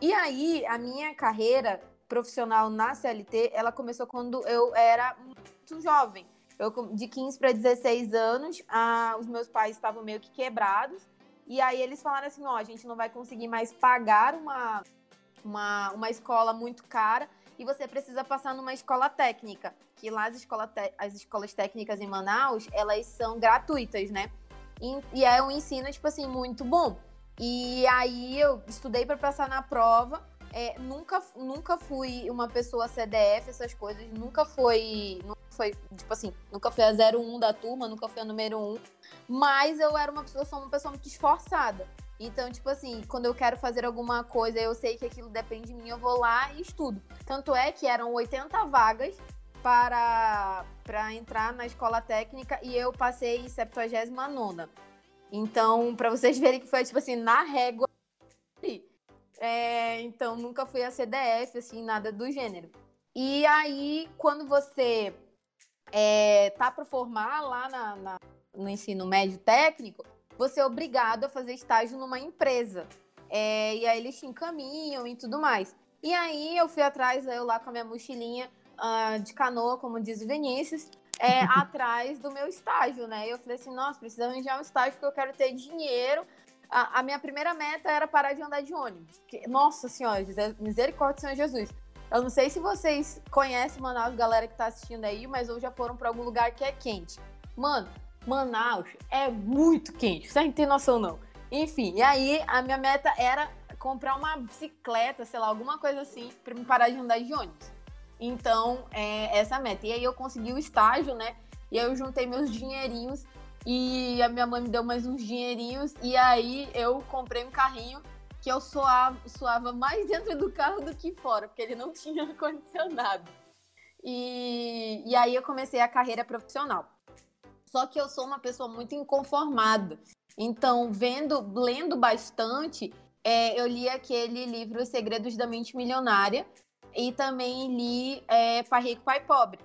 [SPEAKER 6] E aí, a minha carreira profissional na CLT, ela começou quando eu era muito jovem. Eu, de 15 para 16 anos, ah, os meus pais estavam meio que quebrados. E aí eles falaram assim, ó, a gente não vai conseguir mais pagar uma, uma, uma escola muito cara e você precisa passar numa escola técnica. Que lá as, escola as escolas técnicas em Manaus, elas são gratuitas, né? E, e é um ensino, tipo assim, muito bom. E aí eu estudei para passar na prova. É, nunca, nunca fui uma pessoa CDF, essas coisas. Nunca foi, nunca foi, tipo assim, nunca fui a 01 da turma, nunca fui a número 1. Mas eu era uma pessoa, sou uma pessoa muito esforçada. Então, tipo assim, quando eu quero fazer alguma coisa, eu sei que aquilo depende de mim, eu vou lá e estudo. Tanto é que eram 80 vagas para, para entrar na escola técnica e eu passei em 79 então, para vocês verem que foi, tipo assim, na régua. É, então, nunca fui a CDF, assim, nada do gênero. E aí, quando você é, tá para formar lá na, na, no ensino médio técnico, você é obrigado a fazer estágio numa empresa. É, e aí eles te encaminham e tudo mais. E aí eu fui atrás, eu lá com a minha mochilinha uh, de canoa, como diz o Vinícius, é, atrás do meu estágio, né? Eu falei assim, nossa, preciso arranjar um estágio porque eu quero ter dinheiro. A, a minha primeira meta era parar de andar de ônibus. Que, nossa senhora, misericórdia Senhor Jesus. Eu não sei se vocês conhecem Manaus, galera que tá assistindo aí, mas ou já foram para algum lugar que é quente. Mano, Manaus é muito quente, você não tem noção não. Enfim, e aí a minha meta era comprar uma bicicleta, sei lá, alguma coisa assim, pra me parar de andar de ônibus. Então, é essa a meta. E aí eu consegui o estágio, né? E aí eu juntei meus dinheirinhos e a minha mãe me deu mais uns dinheirinhos. E aí eu comprei um carrinho que eu suava, suava mais dentro do carro do que fora, porque ele não tinha ar-condicionado. E, e aí eu comecei a carreira profissional. Só que eu sou uma pessoa muito inconformada. Então, vendo, lendo bastante, é, eu li aquele livro Os Segredos da Mente Milionária e também li é, Pai Rico, Pai Pobre,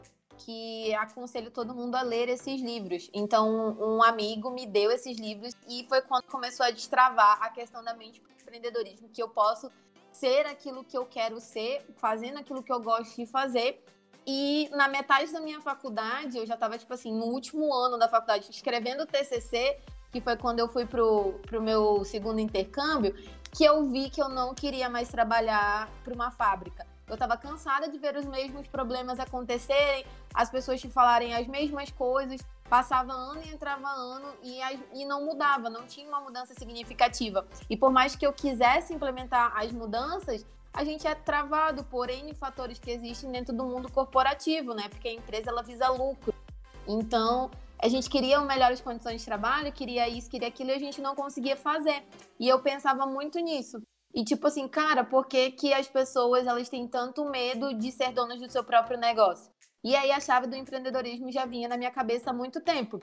[SPEAKER 6] que aconselho todo mundo a ler esses livros. Então, um amigo me deu esses livros e foi quando começou a destravar a questão da mente para empreendedorismo, que eu posso ser aquilo que eu quero ser, fazendo aquilo que eu gosto de fazer. E na metade da minha faculdade, eu já estava, tipo assim, no último ano da faculdade, escrevendo o TCC, que foi quando eu fui pro, pro meu segundo intercâmbio, que eu vi que eu não queria mais trabalhar para uma fábrica. Eu estava cansada de ver os mesmos problemas acontecerem, as pessoas te falarem as mesmas coisas, passava ano e entrava ano e, e não mudava, não tinha uma mudança significativa. E por mais que eu quisesse implementar as mudanças, a gente é travado por N fatores que existem dentro do mundo corporativo, né? Porque a empresa ela visa lucro. Então, a gente queria melhores condições de trabalho, queria isso, queria aquilo e a gente não conseguia fazer. E eu pensava muito nisso. E tipo assim, cara, por que, que as pessoas elas têm tanto medo de ser donas do seu próprio negócio? E aí a chave do empreendedorismo já vinha na minha cabeça há muito tempo.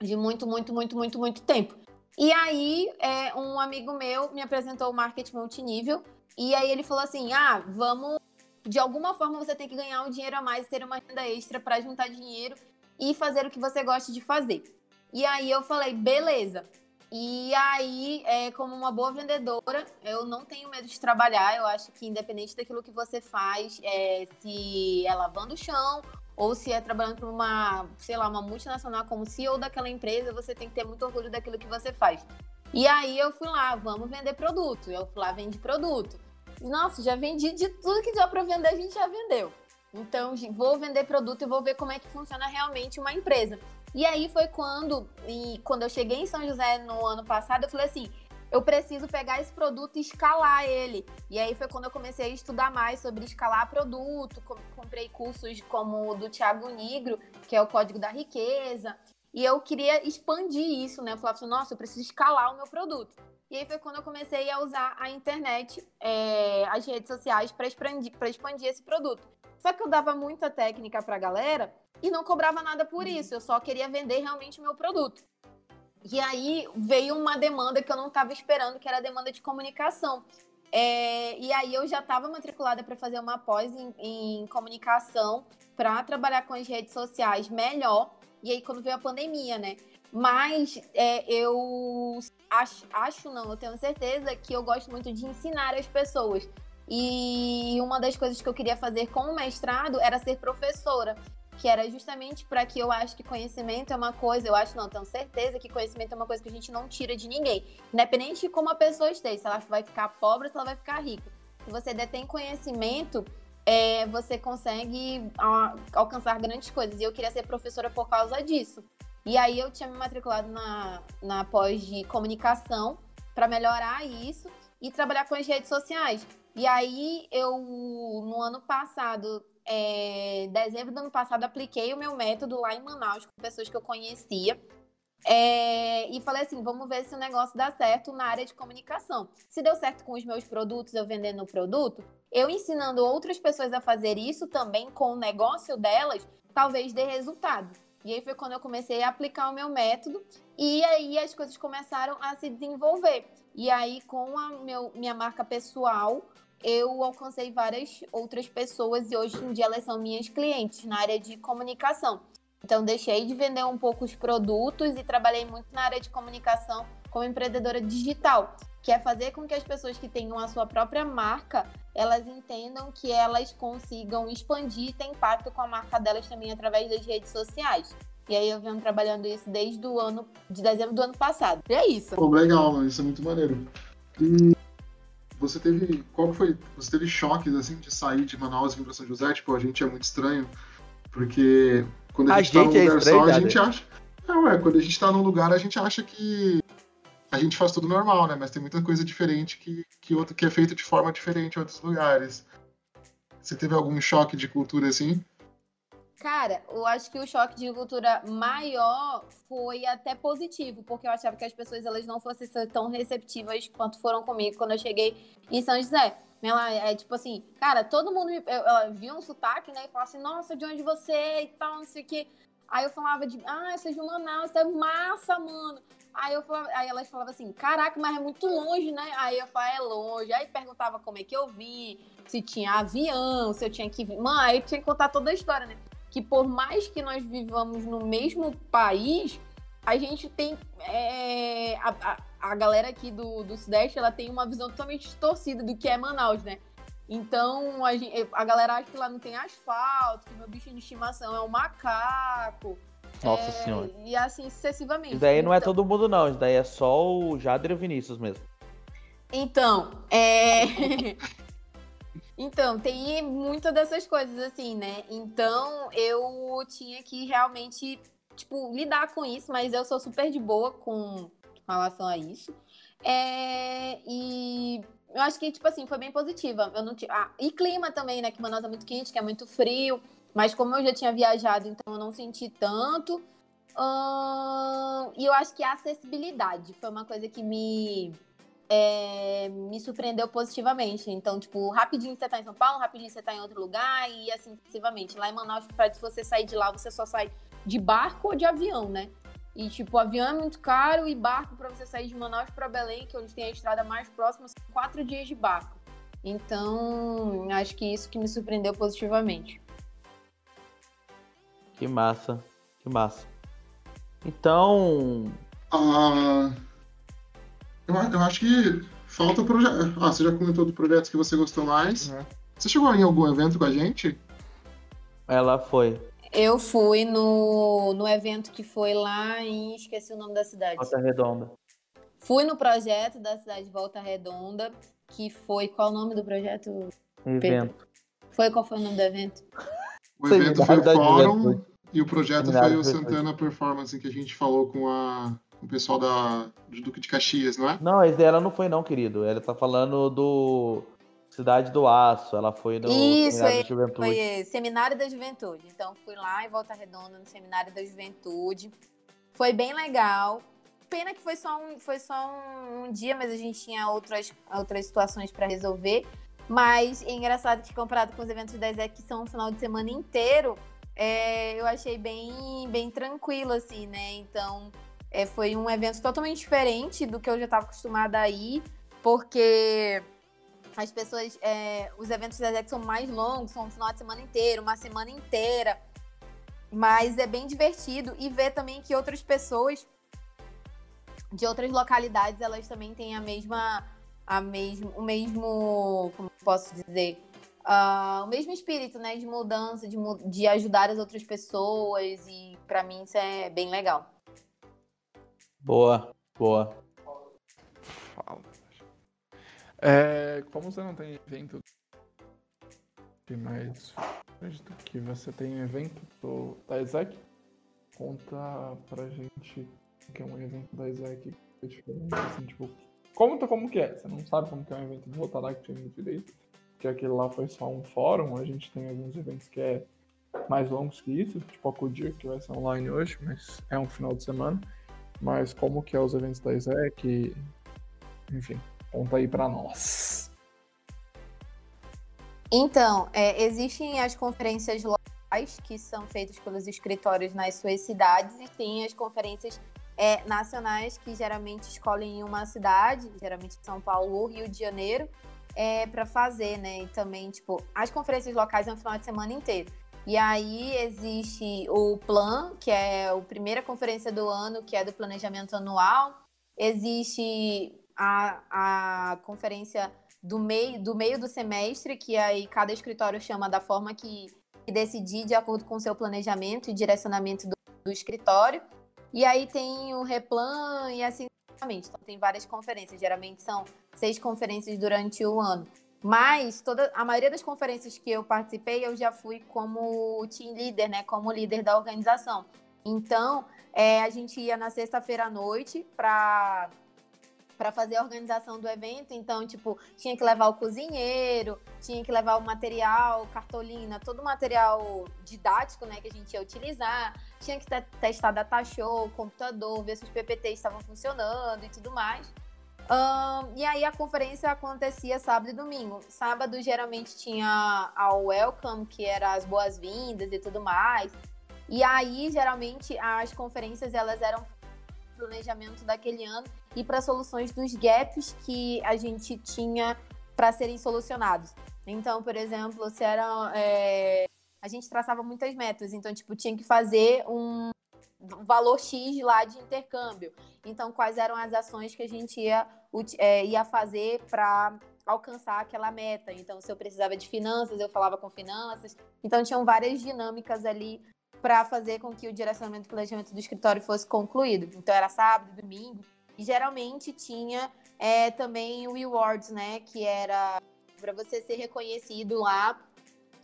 [SPEAKER 6] De muito, muito, muito, muito, muito tempo. E aí, é, um amigo meu me apresentou o marketing multinível. E aí ele falou assim: ah, vamos. De alguma forma você tem que ganhar um dinheiro a mais, ter uma renda extra para juntar dinheiro e fazer o que você gosta de fazer. E aí eu falei, beleza. E aí, é, como uma boa vendedora, eu não tenho medo de trabalhar. Eu acho que independente daquilo que você faz, é, se é lavando o chão ou se é trabalhando para uma, sei lá, uma multinacional como CEO daquela empresa, você tem que ter muito orgulho daquilo que você faz. E aí eu fui lá, vamos vender produto. Eu fui lá, vende produto. Nossa, já vendi de tudo que deu para vender, a gente já vendeu. Então, vou vender produto e vou ver como é que funciona realmente uma empresa. E aí foi quando, e quando eu cheguei em São José no ano passado, eu falei assim, eu preciso pegar esse produto e escalar ele. E aí foi quando eu comecei a estudar mais sobre escalar produto, comprei cursos como o do Thiago Nigro, que é o Código da Riqueza, e eu queria expandir isso, né? Eu falava assim, nossa, eu preciso escalar o meu produto. E aí foi quando eu comecei a usar a internet, é, as redes sociais, para expandir, expandir esse produto. Só que eu dava muita técnica para a galera e não cobrava nada por uhum. isso. Eu só queria vender realmente o meu produto. E aí veio uma demanda que eu não estava esperando, que era a demanda de comunicação. É, e aí eu já estava matriculada para fazer uma pós em, em comunicação para trabalhar com as redes sociais melhor. E aí quando veio a pandemia, né? Mas é, eu acho, acho não, eu tenho certeza que eu gosto muito de ensinar as pessoas. E uma das coisas que eu queria fazer com o mestrado era ser professora, que era justamente para que eu acho que conhecimento é uma coisa, eu acho não, tenho certeza que conhecimento é uma coisa que a gente não tira de ninguém, independente de como a pessoa esteja, se ela vai ficar pobre ou se ela vai ficar rica. Se você detém conhecimento, é, você consegue a, alcançar grandes coisas. E eu queria ser professora por causa disso. E aí eu tinha me matriculado na, na pós de comunicação para melhorar isso e trabalhar com as redes sociais. E aí eu, no ano passado, é, dezembro do ano passado, apliquei o meu método lá em Manaus com pessoas que eu conhecia. É, e falei assim: vamos ver se o negócio dá certo na área de comunicação. Se deu certo com os meus produtos, eu vendendo o produto, eu ensinando outras pessoas a fazer isso também com o negócio delas, talvez dê resultado. E aí foi quando eu comecei a aplicar o meu método e aí as coisas começaram a se desenvolver. E aí, com a meu, minha marca pessoal, eu alcancei várias outras pessoas e hoje em dia elas são minhas clientes na área de comunicação. Então, deixei de vender um pouco os produtos e trabalhei muito na área de comunicação como empreendedora digital, que é fazer com que as pessoas que tenham a sua própria marca, elas entendam que elas consigam expandir e ter impacto com a marca delas também através das redes sociais. E aí eu venho trabalhando isso desde o ano de dezembro do ano passado. E é isso.
[SPEAKER 5] Pô, legal, isso é muito maneiro. E você teve. Qual foi. Você teve choques assim de sair de Manaus e vir para São José? Tipo, a gente é muito estranho. Porque quando a, a gente, tá num é lugar estranho, só, a gente acha. Não, é, quando a gente tá num lugar, a gente acha que. a gente faz tudo normal, né? Mas tem muita coisa diferente que, que, outro, que é feito de forma diferente em outros lugares. Você teve algum choque de cultura assim?
[SPEAKER 6] Cara, eu acho que o choque de cultura maior foi até positivo, porque eu achava que as pessoas elas não fossem tão receptivas quanto foram comigo quando eu cheguei em São José. Ela é tipo assim, cara, todo mundo me, viu um sotaque, né? E falava assim, nossa, de onde você é e tal, não sei o quê. Aí eu falava de, ah, eu sou de Manaus, isso é massa, mano. Aí, eu falava, aí elas falavam assim, caraca, mas é muito longe, né? Aí eu falava, é longe. Aí perguntava como é que eu vi, se tinha avião, se eu tinha que vir. Mano, aí tinha que contar toda a história, né? Que por mais que nós vivamos no mesmo país, a gente tem. É, a, a, a, galera aqui do, do Sudeste, ela tem uma visão totalmente distorcida do que é Manaus, né? Então, a, gente, a galera acha que lá não tem asfalto, que meu bicho de estimação é um macaco.
[SPEAKER 4] Nossa
[SPEAKER 6] é,
[SPEAKER 4] senhora.
[SPEAKER 6] E assim sucessivamente.
[SPEAKER 4] Isso daí não é
[SPEAKER 6] Então-
[SPEAKER 4] todo mundo, não. Isso daí é só o Jader e o Vinícius mesmo.
[SPEAKER 6] Então, é. então, tem muitas dessas coisas, assim, né? Então, eu tinha que realmente, tipo, lidar com isso, mas eu sou super de boa com relação a isso. É, E eu acho que, tipo assim, foi bem positiva. Eu não ti- ah, E clima também, né? Que Manaus é muito quente, que é muito frio. Mas como eu já tinha viajado, então eu não senti tanto. Ahn, E eu acho que a acessibilidade foi uma coisa que me é, me surpreendeu positivamente. Então, tipo, rapidinho você tá em São Paulo, rapidinho você tá em outro lugar e assim sucessivamente. Lá em Manaus, pra você sair de lá, você só sai de barco ou de avião, né? E, tipo, avião é muito caro e barco pra você sair de Manaus pra Belém, que é onde tem a estrada mais próxima, são quatro dias de barco. Então, acho que isso que me surpreendeu positivamente.
[SPEAKER 4] Que massa. Que massa. Então.
[SPEAKER 5] Ah, eu, eu acho que falta o projeto. Ah, você já comentou dos projetos que você gostou mais.
[SPEAKER 3] Uhum.
[SPEAKER 5] Você chegou em algum evento com a gente?
[SPEAKER 4] Ela foi.
[SPEAKER 6] Eu fui no, no evento que foi lá em. Esqueci o nome da cidade.
[SPEAKER 4] Volta Redonda.
[SPEAKER 6] Fui no projeto da cidade de Volta Redonda, que foi. Qual o nome do projeto?
[SPEAKER 4] Evento.
[SPEAKER 6] Foi qual foi o nome do evento?
[SPEAKER 5] O evento foi o Fórum e o projeto foi o. Santana Performance, que a gente falou com, a, com o pessoal da, do Duque de Caxias, não é?
[SPEAKER 4] Não, esse dela não foi, não, querido. Ela tá falando do Cidade do Aço. Ela foi no
[SPEAKER 6] Isso,
[SPEAKER 4] Seminário
[SPEAKER 6] é-
[SPEAKER 4] da Juventude.
[SPEAKER 6] Foi eh, Seminário da Juventude. Então fui lá em Volta Redonda, no Seminário da Juventude. Foi bem legal. Pena que foi só um, foi só um, um dia, mas a gente tinha outras, outras situações para resolver. Mas é engraçado que comparado com os eventos da ESEC, que são um final de semana inteiro, é, eu achei bem, bem tranquilo, assim, né? Então, é, foi um evento totalmente diferente do que eu já estava acostumada a ir, porque as pessoas, é, os eventos da ESEC são mais longos, são um final de semana inteiro, uma semana inteira. Mas é bem divertido e ver também que outras pessoas de outras localidades, elas também têm a mesma, a mesmo, o mesmo, como posso dizer, Ah, o mesmo espírito, né, de mudança, de, de ajudar as outras pessoas e pra mim isso é bem legal.
[SPEAKER 4] Boa, boa.
[SPEAKER 3] Fala. É, como você não tem evento que mais acredito que você tem evento do, da ESEC, conta pra gente o que é um evento da que é diferente, assim, tipo, conta como que é. Você não sabe como que é um evento do Rotaract ainda direito, porque aquele lá foi só um fórum, a gente tem alguns eventos que é mais longos que isso, tipo a Codir, que vai ser online hoje, mas é um final de semana. Mas como que é os eventos da ESEC, enfim, conta aí pra nós.
[SPEAKER 6] Então, é, existem as conferências locais, que são feitas pelos escritórios nas suas cidades, e tem as conferências é, nacionais, que geralmente escolhem uma cidade, geralmente São Paulo ou Rio de Janeiro, é, para fazer, né? E também, tipo, as conferências locais é um final de semana inteiro. E aí existe o Plan, que é a primeira conferência do ano, que é do planejamento anual. Existe a, a conferência do meio, do meio do semestre, que aí cada escritório chama da forma que, que decidir de acordo com o seu planejamento e direcionamento do, do escritório. E aí tem o Replan e assim. Então tem várias conferências, geralmente são seis conferências durante o ano. Mas toda a maioria das conferências que eu participei, eu já fui como team leader, né? Como líder da organização. Então, é, a gente ia na sexta-feira à noite para para fazer a organização do evento. Então, tipo, tinha que levar o cozinheiro, tinha que levar o material, cartolina, todo o material didático, né, que a gente ia utilizar. Tinha que testar data show, computador, ver se os PPTs estavam funcionando e tudo mais. Um, e aí a conferência acontecia sábado e domingo. Sábado geralmente tinha a welcome, que era as boas-vindas e tudo mais. E aí geralmente as conferências elas eram planejamento daquele ano e para soluções dos gaps que a gente tinha para serem solucionados. Então, por exemplo, se era é, a gente traçava muitas metas, então tipo tinha que fazer um valor X lá de intercâmbio. Então, quais eram as ações que a gente ia, é, ia fazer para alcançar aquela meta? Então, se eu precisava de finanças, eu falava com finanças. Então, tinham várias dinâmicas ali para fazer com que o direcionamento e planejamento do escritório fosse concluído. Então, era sábado, domingo. E geralmente tinha é, também o rewards, né? Que era para você ser reconhecido lá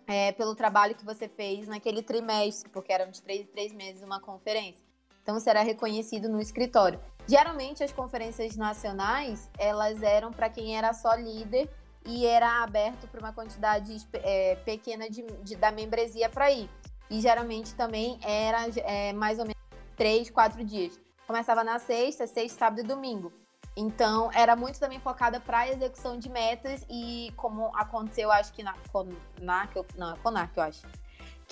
[SPEAKER 6] é, pelo trabalho que você fez naquele trimestre, porque eram de três em três meses uma conferência. Então será reconhecido no escritório. Geralmente as conferências nacionais elas eram para quem era só líder e era aberto para uma quantidade é, pequena de, de, da membresia para ir. E geralmente também era é, mais ou menos três, quatro dias. Começava na sexta, sexta, sábado e domingo. Então, era muito também focada para execução de metas e como aconteceu, acho que na Conac, não, Conac, eu acho,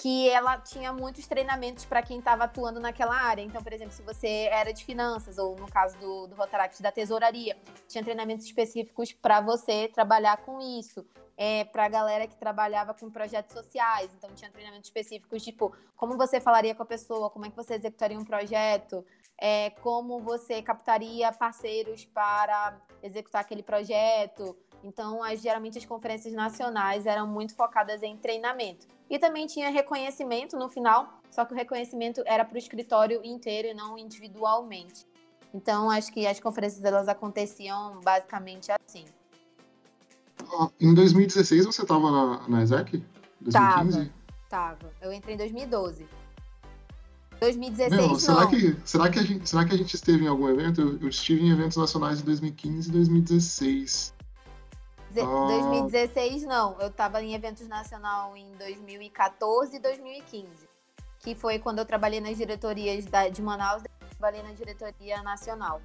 [SPEAKER 6] que ela tinha muitos treinamentos para quem estava atuando naquela área. Então, por exemplo, se você era de finanças, ou no caso do, do Rotaract da tesouraria, tinha treinamentos específicos para você trabalhar com isso. É, para a galera que trabalhava com projetos sociais, então tinha treinamentos específicos, tipo, como você falaria com a pessoa, como é que você executaria um projeto, é, como você captaria parceiros para executar aquele projeto. Então, as, geralmente as conferências nacionais eram muito focadas em treinamento. E também tinha reconhecimento no final, só que o reconhecimento era para o escritório inteiro e não individualmente. Então, acho que as conferências elas aconteciam basicamente assim.
[SPEAKER 5] Em 2016 você estava na, na ESEC?
[SPEAKER 6] 2015? Tava, tava. Eu entrei em 2012. 2016
[SPEAKER 5] não. Será, Que, será, que a gente, será que a gente esteve em algum evento? Eu, eu estive em eventos nacionais em 2015 e 2016.
[SPEAKER 6] Ah. 2016 não, eu estava em eventos nacional em 2014 e 2015, que foi quando eu trabalhei nas diretorias da, de Manaus, trabalhei na diretoria nacional.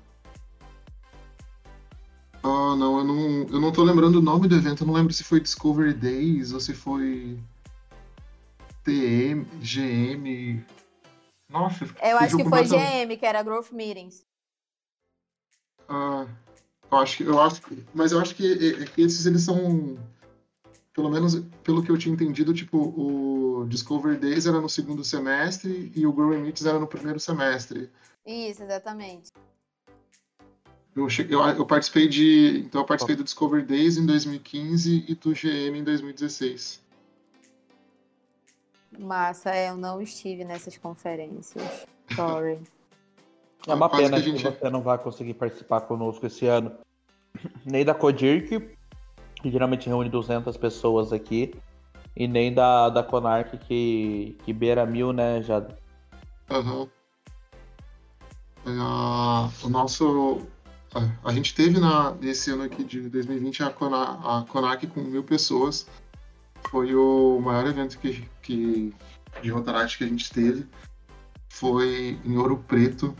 [SPEAKER 5] Ah, não, eu não, eu não tô lembrando o nome do evento, eu não lembro se foi Discovery Days ou se foi TM, GM, nossa,
[SPEAKER 6] Eu acho que foi GM, que era Growth Meetings.
[SPEAKER 5] Ah, eu acho que, eu acho, mas eu acho que esses eles são, pelo menos pelo que eu tinha entendido, tipo o Discovery Days era no segundo semestre e o Growing Meets era no primeiro semestre.
[SPEAKER 6] Isso, exatamente.
[SPEAKER 5] Eu, cheguei, eu, eu, participei de, então eu participei do Discovery Days em 2015 e do GM em 2016.
[SPEAKER 6] Massa, é, eu não estive nessas conferências. Sorry.
[SPEAKER 4] É uma pena que, gente... que, você não vai conseguir participar conosco esse ano. Nem da Codirk, que geralmente reúne 200 pessoas aqui, e nem da, da Conark, que, que beira mil, né, já.
[SPEAKER 5] Uhum. o nosso. A, a gente teve na, nesse ano aqui de 2020 a, Conar, a Conark com mil pessoas foi o maior evento que, que, de Rotaract que a gente teve. Foi em Ouro Preto.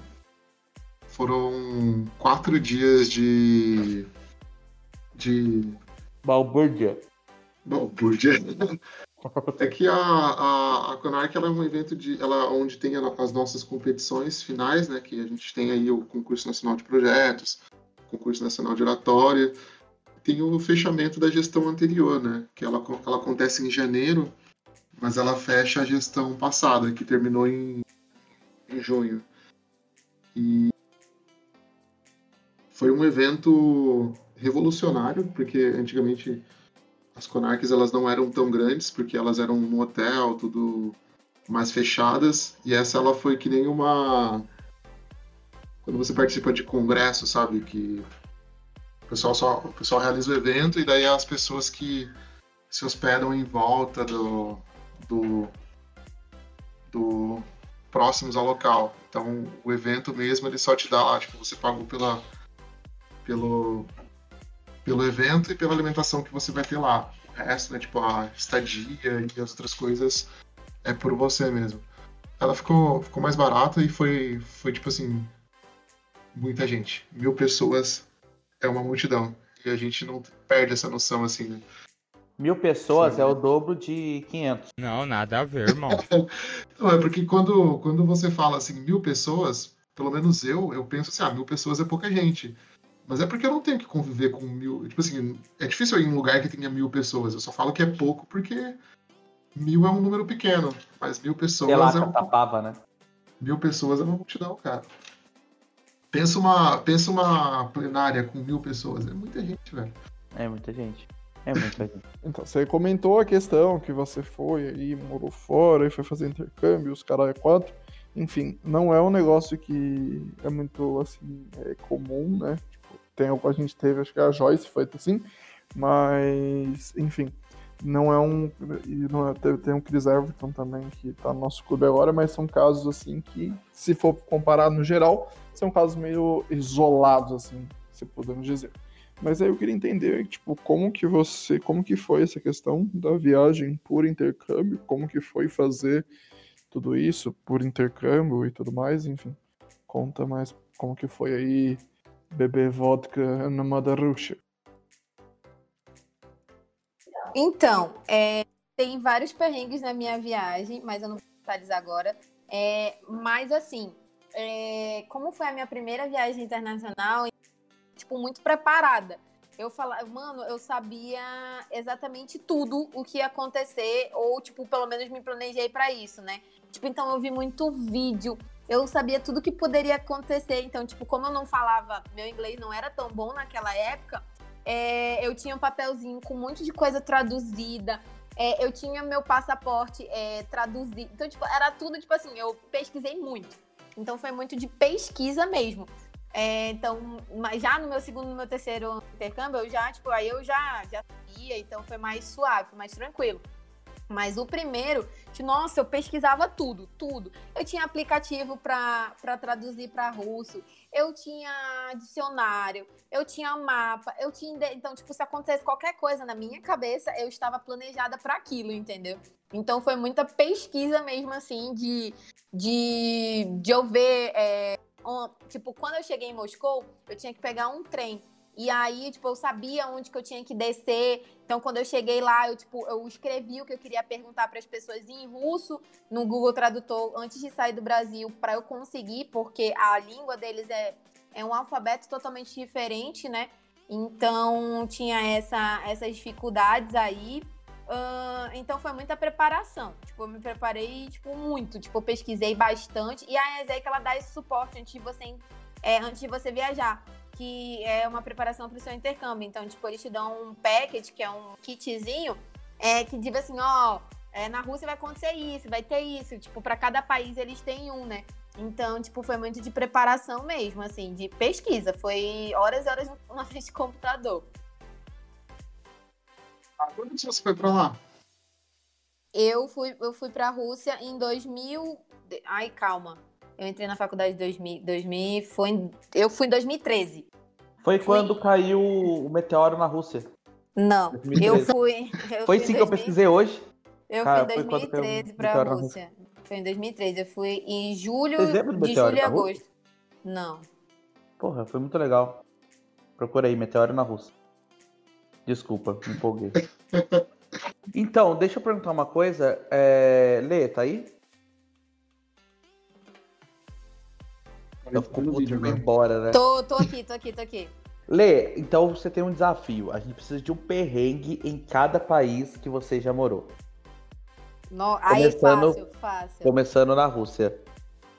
[SPEAKER 5] Foram quatro dias de. de.
[SPEAKER 4] Balbúrdia.
[SPEAKER 5] Balbúrdia. É que a, a, a Conarc ela é um evento de, ela, onde tem as nossas competições finais, né? Que a gente tem aí o concurso nacional de projetos, concurso nacional de oratória, tem o fechamento da gestão anterior, né? Que ela, ela acontece em janeiro, mas ela fecha a gestão passada, que terminou em, em junho. E foi um evento revolucionário, porque antigamente as Conarques elas não eram tão grandes, porque elas eram no hotel, tudo mais fechadas, e essa ela foi que nem uma quando você participa de congresso, sabe, que o pessoal, só, o pessoal realiza o evento e daí as pessoas que se hospedam em volta do, do, do próximos ao local. Então o evento mesmo ele só te dá lá, tipo, você pagou pela, pelo, pelo evento e pela alimentação que você vai ter lá. O resto, né, tipo a estadia e as outras coisas, é por você mesmo. Ela ficou, ficou mais barata e foi, foi tipo assim, muita gente. Mil pessoas é uma multidão. E a gente não perde essa noção assim, né?
[SPEAKER 4] Mil pessoas
[SPEAKER 5] Sim.
[SPEAKER 4] é o dobro de 500.
[SPEAKER 7] Não, nada a ver, irmão.
[SPEAKER 5] Não, é porque quando, quando você fala assim, mil pessoas, pelo menos eu, eu penso assim, ah, mil pessoas é pouca gente. Mas é porque eu não tenho que conviver com mil. Tipo assim, é difícil eu ir em um lugar que tenha mil pessoas. Eu só falo que é pouco porque mil é um número pequeno. Mas mil pessoas
[SPEAKER 4] Sei lá,
[SPEAKER 5] é um,
[SPEAKER 4] catapava, né?
[SPEAKER 5] mil pessoas é uma multidão, cara. Pensa uma, pensa uma plenária com mil pessoas. É muita gente, velho.
[SPEAKER 4] É muita gente. É muita gente.
[SPEAKER 3] Então, você comentou a questão que você foi aí, morou fora e foi fazer intercâmbio, os caras é quatro. Enfim, não é um negócio que é muito, assim, é comum, né? Tipo, tem, a gente teve, acho que a Joyce foi assim, mas, enfim, não é um... Não é, tem, um Chris Everton também, que tá no nosso clube agora, mas são casos, assim, que, se for comparar no geral, são casos meio isolados, assim, se podemos dizer. Mas aí eu queria entender, tipo, como que você, como que foi essa questão da viagem por intercâmbio, como que foi fazer tudo isso por intercâmbio e tudo mais, enfim. Conta mais como que foi aí beber vodka na Russia.
[SPEAKER 6] Então, é, tem vários perrengues na minha viagem, mas eu não vou detalhar agora. É, mas assim, é, como foi a minha primeira viagem internacional, tipo, muito preparada. Eu falava, mano, eu sabia exatamente tudo o que ia acontecer, ou, tipo, pelo menos me planejei pra isso, né? Tipo, então eu vi muito vídeo, eu sabia tudo que poderia acontecer. Então, tipo, como eu não falava, meu inglês não era tão bom naquela época, é, eu tinha um papelzinho com um monte de coisa traduzida. é, eu tinha meu passaporte é, traduzido. Então, tipo, era tudo, tipo assim, eu pesquisei muito. Então foi muito de pesquisa mesmo. É, então, mas já no meu segundo, no meu terceiro intercâmbio, eu já, tipo, aí eu já, já sabia, então foi mais suave, foi mais tranquilo. Mas o primeiro, nossa, eu pesquisava tudo, tudo. Eu tinha aplicativo para traduzir para russo, eu tinha dicionário, eu tinha mapa, eu tinha. Então, tipo, se acontecesse qualquer coisa na minha cabeça, eu estava planejada para aquilo, entendeu? Então foi muita pesquisa mesmo, assim, de, de, de eu ver. É, um- tipo, quando eu cheguei em Moscou, eu tinha que pegar um trem. E aí, tipo, eu sabia onde que eu tinha que descer. Então, quando eu cheguei lá, eu, tipo, eu escrevi o que eu queria perguntar para as pessoas em russo no Google Tradutor antes de sair do Brasil, para eu conseguir, porque a língua deles é, é um alfabeto totalmente diferente, né? Então, tinha essa, essas dificuldades aí. Ah, então, foi muita preparação. Tipo, eu me preparei, tipo, muito. Tipo, pesquisei bastante. E a ESEC, ela dá esse suporte antes de você, é, antes de você viajar que é uma preparação para o seu intercâmbio. Então, tipo, eles te dão um package, que é um kitzinho, é, que diz assim, ó, é, na Rússia vai acontecer isso, vai ter isso. Tipo, para cada país eles têm um, né? Então, tipo, foi muito de preparação mesmo, assim, de pesquisa. Foi horas e horas na frente do computador.
[SPEAKER 5] Ah, quando você foi pra lá?
[SPEAKER 6] Eu fui, eu fui pra Rússia em 2000. Ai, calma. Eu entrei na faculdade em 2000, 2000 foi eu fui em 2013.
[SPEAKER 4] Foi
[SPEAKER 6] Fui.
[SPEAKER 4] quando caiu o meteoro na Rússia.
[SPEAKER 6] Não,
[SPEAKER 4] 2013.
[SPEAKER 6] eu fui. eu
[SPEAKER 4] Foi
[SPEAKER 6] fui
[SPEAKER 4] sim que eu
[SPEAKER 6] 2000
[SPEAKER 4] pesquisei hoje.
[SPEAKER 6] Eu
[SPEAKER 4] Cara,
[SPEAKER 6] fui em
[SPEAKER 4] foi quando caiu o
[SPEAKER 6] 2013 pra
[SPEAKER 4] meteoro na
[SPEAKER 6] Rússia. Foi em 2013. Eu fui em julho, de
[SPEAKER 4] meteoro
[SPEAKER 6] julho e agosto. Não.
[SPEAKER 4] Porra, foi muito legal. Procura aí, meteoro na Rússia. Desculpa, me empolguei. Então, deixa eu perguntar uma coisa. É... Lê, tá aí? Eu fico
[SPEAKER 5] no
[SPEAKER 4] puto
[SPEAKER 5] vídeo
[SPEAKER 4] e vou
[SPEAKER 5] agora.
[SPEAKER 4] embora, né?
[SPEAKER 6] Tô, tô aqui, tô aqui, tô aqui.
[SPEAKER 4] Lê, então você tem um desafio. A gente precisa de um perrengue em cada país que você já morou.
[SPEAKER 6] No... Aí,
[SPEAKER 4] Começando-
[SPEAKER 6] fácil, fácil.
[SPEAKER 4] Começando na Rússia.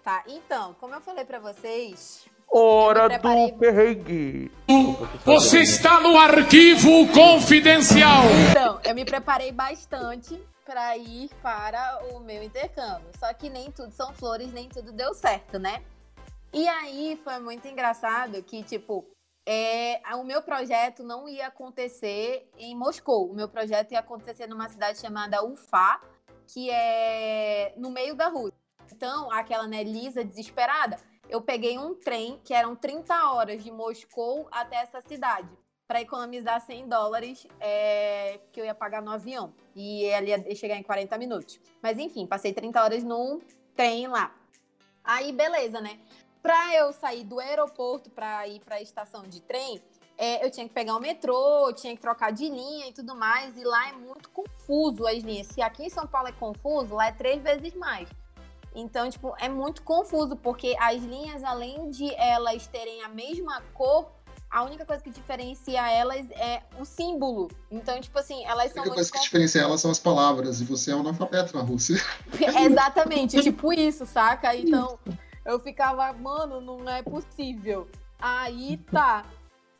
[SPEAKER 6] Tá, então, como eu falei pra vocês,
[SPEAKER 4] Hora
[SPEAKER 6] preparei.
[SPEAKER 4] do perrengue.
[SPEAKER 2] Você está no arquivo confidencial.
[SPEAKER 6] Então, eu me preparei bastante para ir para o meu intercâmbio. Só que nem tudo são flores, nem tudo deu certo, né? E aí foi muito engraçado que, tipo, é, o meu projeto não ia acontecer em Moscou. O meu projeto ia acontecer numa cidade chamada Ufa, que é no meio da Rússia. Então, aquela, né, Lisa desesperada, eu peguei um trem que eram 30 horas de Moscou até essa cidade para economizar 100 dólares é, que eu ia pagar no avião. E ele ia chegar em 40 minutos. Mas enfim, passei 30 horas num trem lá. Aí, beleza, né? Para eu sair do aeroporto para ir para a estação de trem, é, eu tinha que pegar o metrô, tinha que trocar de linha e tudo mais. E lá é muito confuso as linhas. Se aqui em São Paulo é confuso, lá é três vezes mais. Então, tipo, é muito confuso, porque as linhas, além de elas terem a mesma cor, a única coisa que diferencia elas é o símbolo. Então, tipo assim, elas são.
[SPEAKER 5] A única coisa que diferencia elas são as palavras, e você é um analfabeto na Rússia.
[SPEAKER 6] Exatamente, tipo isso, saca? Então, eu ficava, mano, não é possível. Aí tá.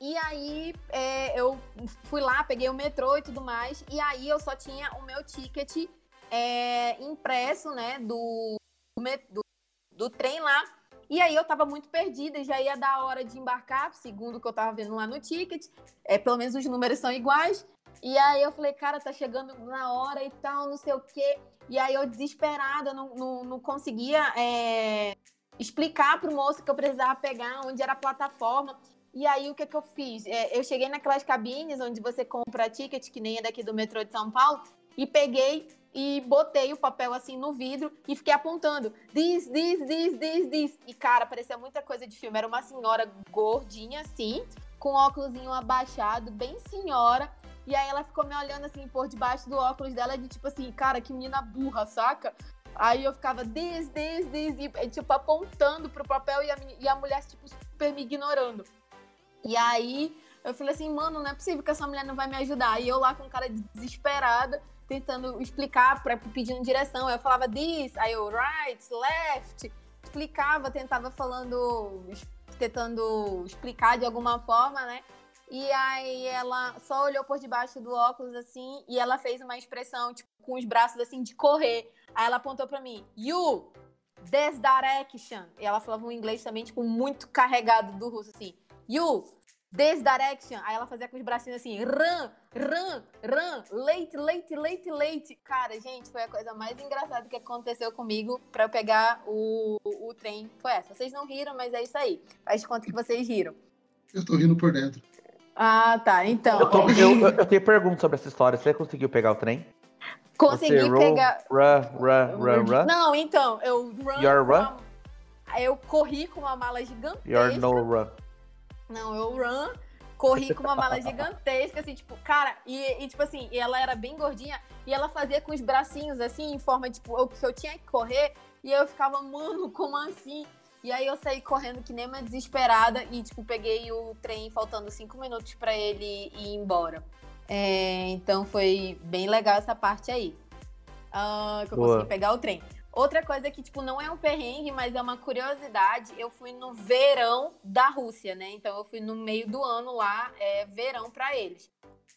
[SPEAKER 6] E aí é, eu fui lá, peguei o metrô e tudo mais, e aí eu só tinha o meu ticket é, impresso, né, do, do, do trem lá e aí eu tava muito perdida, já ia dar a hora de embarcar, segundo o que eu tava vendo lá no ticket. É, pelo menos os números são iguais. E aí eu falei, cara, tá chegando na hora e tal, não sei o quê. E aí eu, desesperada, não, não, não conseguia é, explicar pro moço que eu precisava pegar onde era a plataforma. E aí o que, que eu fiz? É, eu cheguei naquelas cabines onde você compra ticket, que nem é daqui do metrô de São Paulo, e peguei e botei o papel assim no vidro e fiquei apontando. This, this, this, this, this. E, cara, parecia muita coisa de filme. Era uma senhora gordinha, assim, com óculos abaixado, bem senhora. E aí ela ficou me olhando assim por debaixo do óculos dela, de tipo assim, cara, que menina burra, saca? Aí eu ficava, this, this, this, e tipo, apontando pro papel e a, e a mulher, tipo, super me ignorando. E aí eu falei assim, mano, não é possível que essa mulher não vai me ajudar. E eu lá com cara desesperada tentando explicar, para pedindo direção. Eu falava this, aí eu right, left, explicava, tentava falando, tentando explicar de alguma forma, né? E aí ela só olhou por debaixo do óculos assim e ela fez uma expressão, tipo, com os braços assim de correr. Aí ela apontou para mim, you, this direction. E ela falava um inglês também, tipo, muito carregado do russo, assim. You, This direction. Aí ela fazia com os bracinhos assim, run, run, run, late, late, late, late. Cara, gente, foi a coisa mais engraçada que aconteceu comigo pra eu pegar o, o, trem. Foi essa. Vocês não riram, mas é isso aí. Faz conta que vocês riram.
[SPEAKER 5] Eu tô rindo por dentro.
[SPEAKER 6] Ah, tá. Então.
[SPEAKER 4] Eu, tô, eu, eu, eu tenho pergunta sobre essa história. Você conseguiu pegar o trem?
[SPEAKER 6] Consegui Você pegar.
[SPEAKER 4] Run, run, run, run.
[SPEAKER 6] Não, então, eu run.
[SPEAKER 4] Your run? Uma...
[SPEAKER 6] Eu corri com uma mala gigantesca.
[SPEAKER 4] Your no run.
[SPEAKER 6] Não, eu run, corri com uma mala gigantesca, assim, tipo, cara, e, e, tipo assim, e ela era bem gordinha, e ela fazia com os bracinhos, assim, em forma, tipo, eu, que eu tinha que correr, e eu ficava, mano, como assim? E aí eu saí correndo que nem uma desesperada e, tipo, peguei o trem faltando cinco minutos para ele ir embora. É, então foi bem legal essa parte aí. Uh, que eu Boa. consegui pegar o trem. Outra coisa que, tipo, não é um perrengue, mas é uma curiosidade, eu fui no verão da Rússia, né? Então eu fui no meio do ano lá, é verão para eles.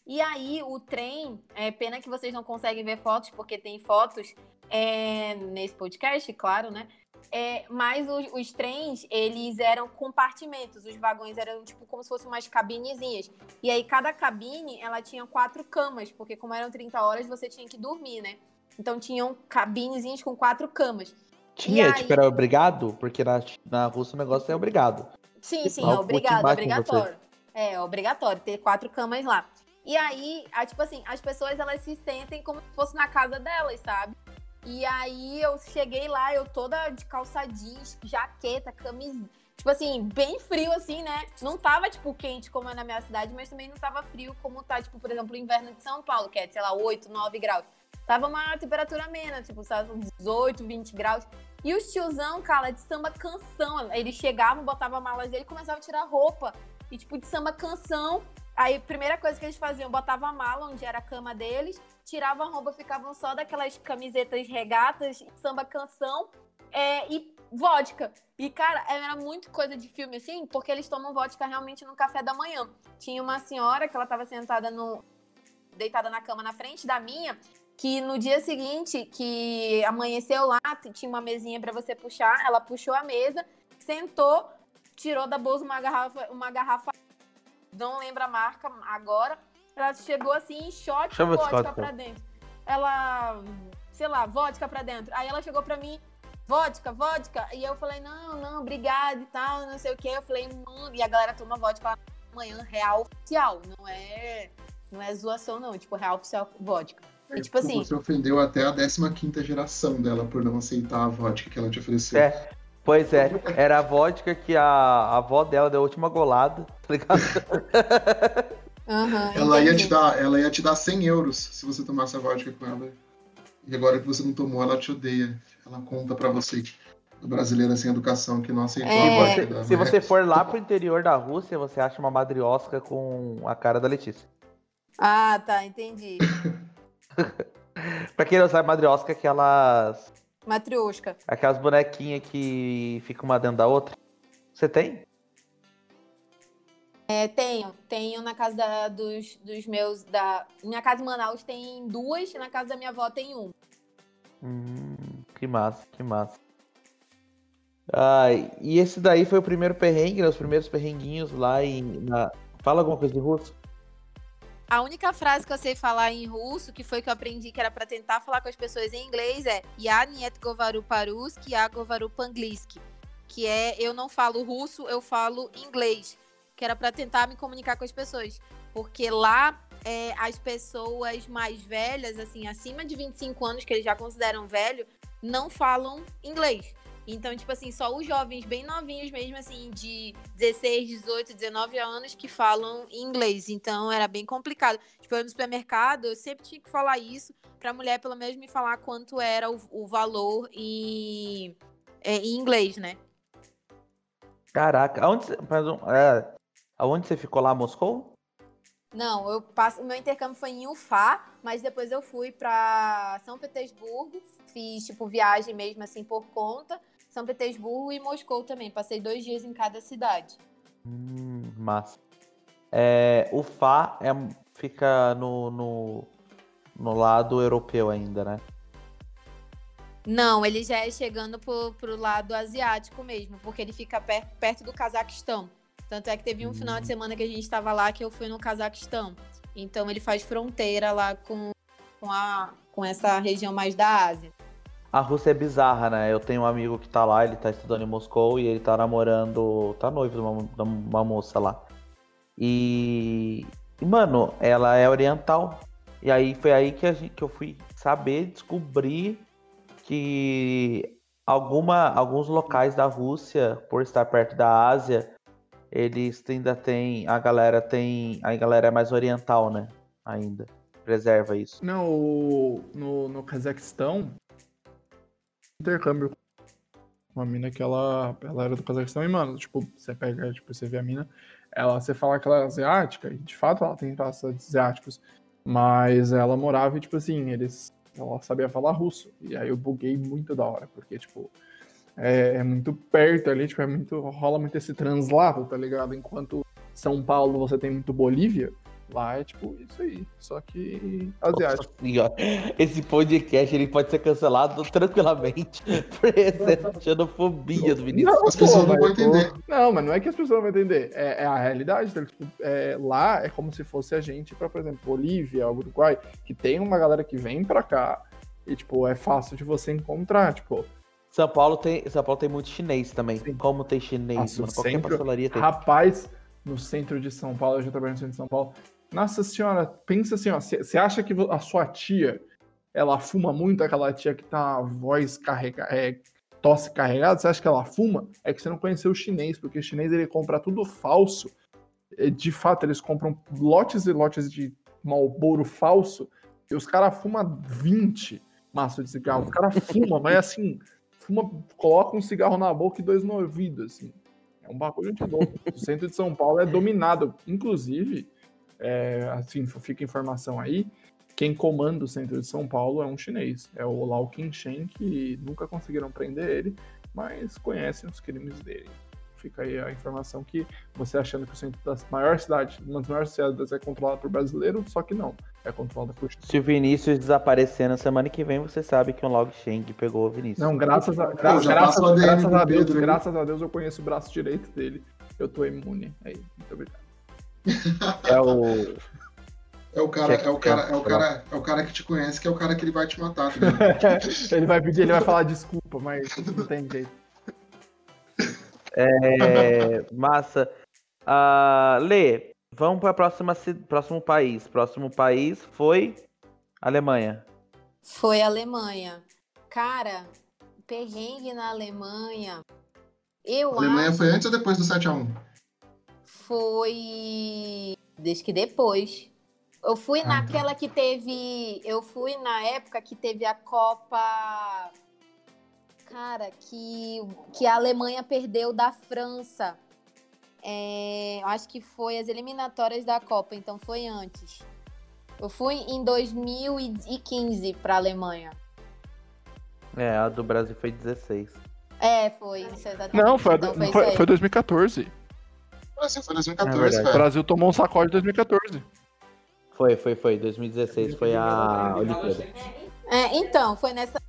[SPEAKER 6] E aí o trem, é pena que vocês não conseguem ver fotos, porque tem fotos é, nesse podcast, claro, né? É, mas os, os, trens, eles eram compartimentos, os vagões eram tipo como se fossem umas cabinezinhas. E aí cada cabine, ela tinha quatro camas, porque como eram 30 horas, você tinha que dormir, né? Então tinham cabinezinhas com quatro camas.
[SPEAKER 4] Tinha, aí... tipo, era obrigado? Porque na, na Rússia o negócio é obrigado.
[SPEAKER 6] Sim, sim, é obrigado, é obrigatório. É, é obrigatório ter quatro camas lá. E aí, tipo assim, as pessoas elas se sentem como se fosse na casa delas, sabe? E aí eu cheguei lá, eu toda de calça jeans, jaqueta, camisa. Tipo assim, bem frio assim, né? Não tava, tipo, quente como é na minha cidade, mas também não tava frio como tá, tipo, por exemplo, o inverno de São Paulo, que é, sei lá, 8, 9 graus. Tava uma temperatura amena, tipo, sabe, 18, 20 graus. E os tiozão, cara, de samba canção. Eles chegavam, botavam a mala dele e começavam a tirar roupa. E, tipo, de samba canção. Aí, primeira coisa que eles faziam, botavam a mala onde era a cama deles, tiravam a roupa, ficavam só daquelas camisetas regatas, samba canção é, e vodka. E, cara, era muito coisa de filme, assim, porque eles tomam vodka realmente no café da manhã. Tinha uma senhora que ela tava sentada no. deitada na cama na frente da minha, que no dia seguinte, que amanheceu lá, tinha uma mesinha para você puxar, ela puxou a mesa, sentou, tirou da bolsa uma garrafa, uma garrafa, não lembro a marca agora, ela chegou assim em shot
[SPEAKER 4] Chama
[SPEAKER 6] vodka pra dentro. Ela, sei lá, vodka pra dentro. Aí ela chegou pra mim, vodka, vodka. E eu falei, não, não, obrigada e tal, não sei o que. Eu falei, mano, e a galera toma vodka amanhã, real oficial, não é, não é zoação, não, tipo, real oficial vodka. E, tipo assim.
[SPEAKER 5] Você ofendeu até a 15 geração dela por não aceitar a vodka que ela te ofereceu.
[SPEAKER 4] É, pois é, era a vodka que a, a avó dela deu a última golada, tá ligado?
[SPEAKER 6] Uhum,
[SPEAKER 5] ela, ia te dar, ela ia te dar 100 euros se você tomasse a vodka com ela. E agora que você não tomou, ela te odeia. Ela conta pra você do brasileiro sem educação que não aceitou
[SPEAKER 6] É.
[SPEAKER 5] a vodka.
[SPEAKER 4] Se você for lá pro interior da Rússia, você acha uma madriosca com a cara da Letícia.
[SPEAKER 6] Ah, tá, entendi.
[SPEAKER 4] Pra quem não sabe, madriosca é aquelas,
[SPEAKER 6] Matriosca.
[SPEAKER 4] aquelas bonequinhas que ficam uma dentro da outra. Você tem?
[SPEAKER 6] É, tenho. Tenho na casa da, dos, dos meus. Da, minha casa em Manaus tem duas, na casa da minha avó tem um.
[SPEAKER 4] Hum, que massa, que massa. Ah, e esse daí foi o primeiro perrengue, né, os primeiros perrenguinhos lá em. Na... Fala alguma coisa de russo?
[SPEAKER 6] A única frase que eu sei falar em russo, que foi que eu aprendi que era para tentar falar com as pessoas em inglês, é Ya niet govaru paruski, ya govaru pangliski. Que é eu não falo russo, eu falo inglês. Que era pra tentar me comunicar com as pessoas. Porque lá é, as pessoas mais velhas, assim, acima de 25 anos, que eles já consideram velho, não falam inglês. Então, tipo assim, só os jovens bem novinhos mesmo, assim, de 16, 18, 19 anos que falam inglês. Então, era bem complicado. Tipo, eu no supermercado, eu sempre tinha que falar isso pra mulher, pelo menos, me falar quanto era o, o valor em, é, em inglês, né?
[SPEAKER 4] Caraca, você, perdão, é, aonde você ficou lá, Moscou?
[SPEAKER 6] Não, eu passo, o meu intercâmbio foi em Ufá, mas depois eu fui pra São Petersburgo, fiz tipo viagem mesmo assim por conta, São Petersburgo e Moscou também. Passei dois dias em cada cidade.
[SPEAKER 4] Hum, massa. É, o Fá é, fica no, no, no lado europeu ainda, né?
[SPEAKER 6] Não, ele já é chegando pro, pro lado asiático mesmo, porque ele fica per- perto do Cazaquistão. Tanto é que teve um final de semana que a gente estava lá que eu fui no Cazaquistão. Então ele faz fronteira lá com, com, a, com essa região mais da Ásia.
[SPEAKER 4] A Rússia é bizarra, né? Eu tenho um amigo que tá lá, ele tá estudando em Moscou e ele tá namorando. tá noivo de uma, de uma moça lá. E. mano, ela é oriental. E aí foi aí que, a gente, que eu fui saber, descobrir que alguma, alguns locais da Rússia, por estar perto da Ásia, eles ainda tem. A galera tem. A galera é mais oriental, né? Ainda. Preserva isso.
[SPEAKER 3] Não, no, no Cazaquistão, intercâmbio uma mina que ela, ela era do Cazaquistão e, mano, tipo, você pega, tipo, você vê a mina, ela, você fala que ela é asiática, e de fato ela tem traços asiáticos, mas ela morava e, tipo assim, eles, ela sabia falar russo, e aí eu buguei muito da hora, porque, tipo, é, é muito perto ali, tipo, é muito, rola muito esse translado, tá ligado? Enquanto São Paulo você tem muito Bolívia, lá é tipo isso aí, só que asiático.
[SPEAKER 4] Nossa senhora, esse podcast ele pode ser cancelado tranquilamente por essa xenofobia do Vinícius.
[SPEAKER 5] As pessoas não
[SPEAKER 3] mas,
[SPEAKER 5] vão entender.
[SPEAKER 3] Não, mas não é que as pessoas não vão entender. É, é a realidade. tá? Tipo, é, lá é como se fosse a gente para, por exemplo, Bolívia, Uruguai, que tem uma galera que vem pra cá e, tipo, é fácil de você encontrar. Tipo,
[SPEAKER 4] São Paulo tem, São Paulo tem muito chinês também.
[SPEAKER 3] Sim.
[SPEAKER 4] Como tem chinês,
[SPEAKER 3] Nossa,
[SPEAKER 4] mano. Qualquer
[SPEAKER 3] sempre-
[SPEAKER 4] pastelaria tem.
[SPEAKER 3] rapaz, no centro de São Paulo, eu já trabalhei no centro de São Paulo. Nossa senhora, pensa assim, ó. Você acha que a sua tia, ela fuma muito, aquela tia que tá a voz carregada, é, tosse carregada? Você acha que ela fuma? É que você não conheceu o chinês, porque o chinês ele compra tudo falso. E, De fato, eles compram lotes e lotes de Malboro falso e os caras fumam 20 maços de cigarro. Os caras fumam, mas assim, fuma, coloca um cigarro na boca e dois no ouvido, assim. É um bagulho de louco. O centro de São Paulo é dominado. Inclusive, é, assim, fica informação aí, quem comanda o centro de São Paulo é um chinês. É o Lau Qingshen, que nunca conseguiram prender ele, mas conhecem os crimes dele. Fica aí a informação que você achando que o centro das maiores cidades, uma das maiores cidades é controlado por brasileiro, só que não. É por
[SPEAKER 4] Se o Vinícius desaparecer na semana que vem, você sabe que um Log Sheng pegou o Vinícius.
[SPEAKER 3] Não, graças a, gra- graças,
[SPEAKER 5] o
[SPEAKER 3] graças a Deus,
[SPEAKER 5] Pedro
[SPEAKER 3] graças a Deus eu conheço o braço direito dele. Eu tô imune. Aí, muito obrigado.
[SPEAKER 4] É o.
[SPEAKER 5] É o cara,
[SPEAKER 4] Que
[SPEAKER 5] é o cara, é o cara, é o cara que te conhece, que é o cara que ele vai te matar. Tá
[SPEAKER 3] ele vai pedir, ele vai falar desculpa, mas não tem jeito.
[SPEAKER 4] É, massa. Ah, Lê, vamos para próxima próximo país. Próximo país foi Alemanha.
[SPEAKER 6] Foi a Alemanha. Cara, perrengue na Alemanha. Eu
[SPEAKER 5] A Alemanha
[SPEAKER 6] acho
[SPEAKER 5] foi antes ou depois do 7x1?
[SPEAKER 6] foi. Desde que depois. Eu fui
[SPEAKER 5] Ah,
[SPEAKER 6] naquela que teve. Eu fui na época que teve a Copa. Cara, que, que a Alemanha perdeu da França. É, eu acho que foi as eliminatórias da Copa, então foi antes. Eu fui em 2015 para a Alemanha.
[SPEAKER 4] É, a do Brasil foi 16.
[SPEAKER 6] É, foi isso exatamente.
[SPEAKER 3] Não, foi,
[SPEAKER 6] Então
[SPEAKER 3] foi, foi, foi 2014.
[SPEAKER 5] O Brasil foi
[SPEAKER 4] É
[SPEAKER 5] 2014,
[SPEAKER 4] verdade.
[SPEAKER 3] O
[SPEAKER 5] velho.
[SPEAKER 3] Brasil tomou um sacode em 2014.
[SPEAKER 4] Foi, foi, foi. 2016 foi a Olimpíada.
[SPEAKER 6] É, então, foi nessa.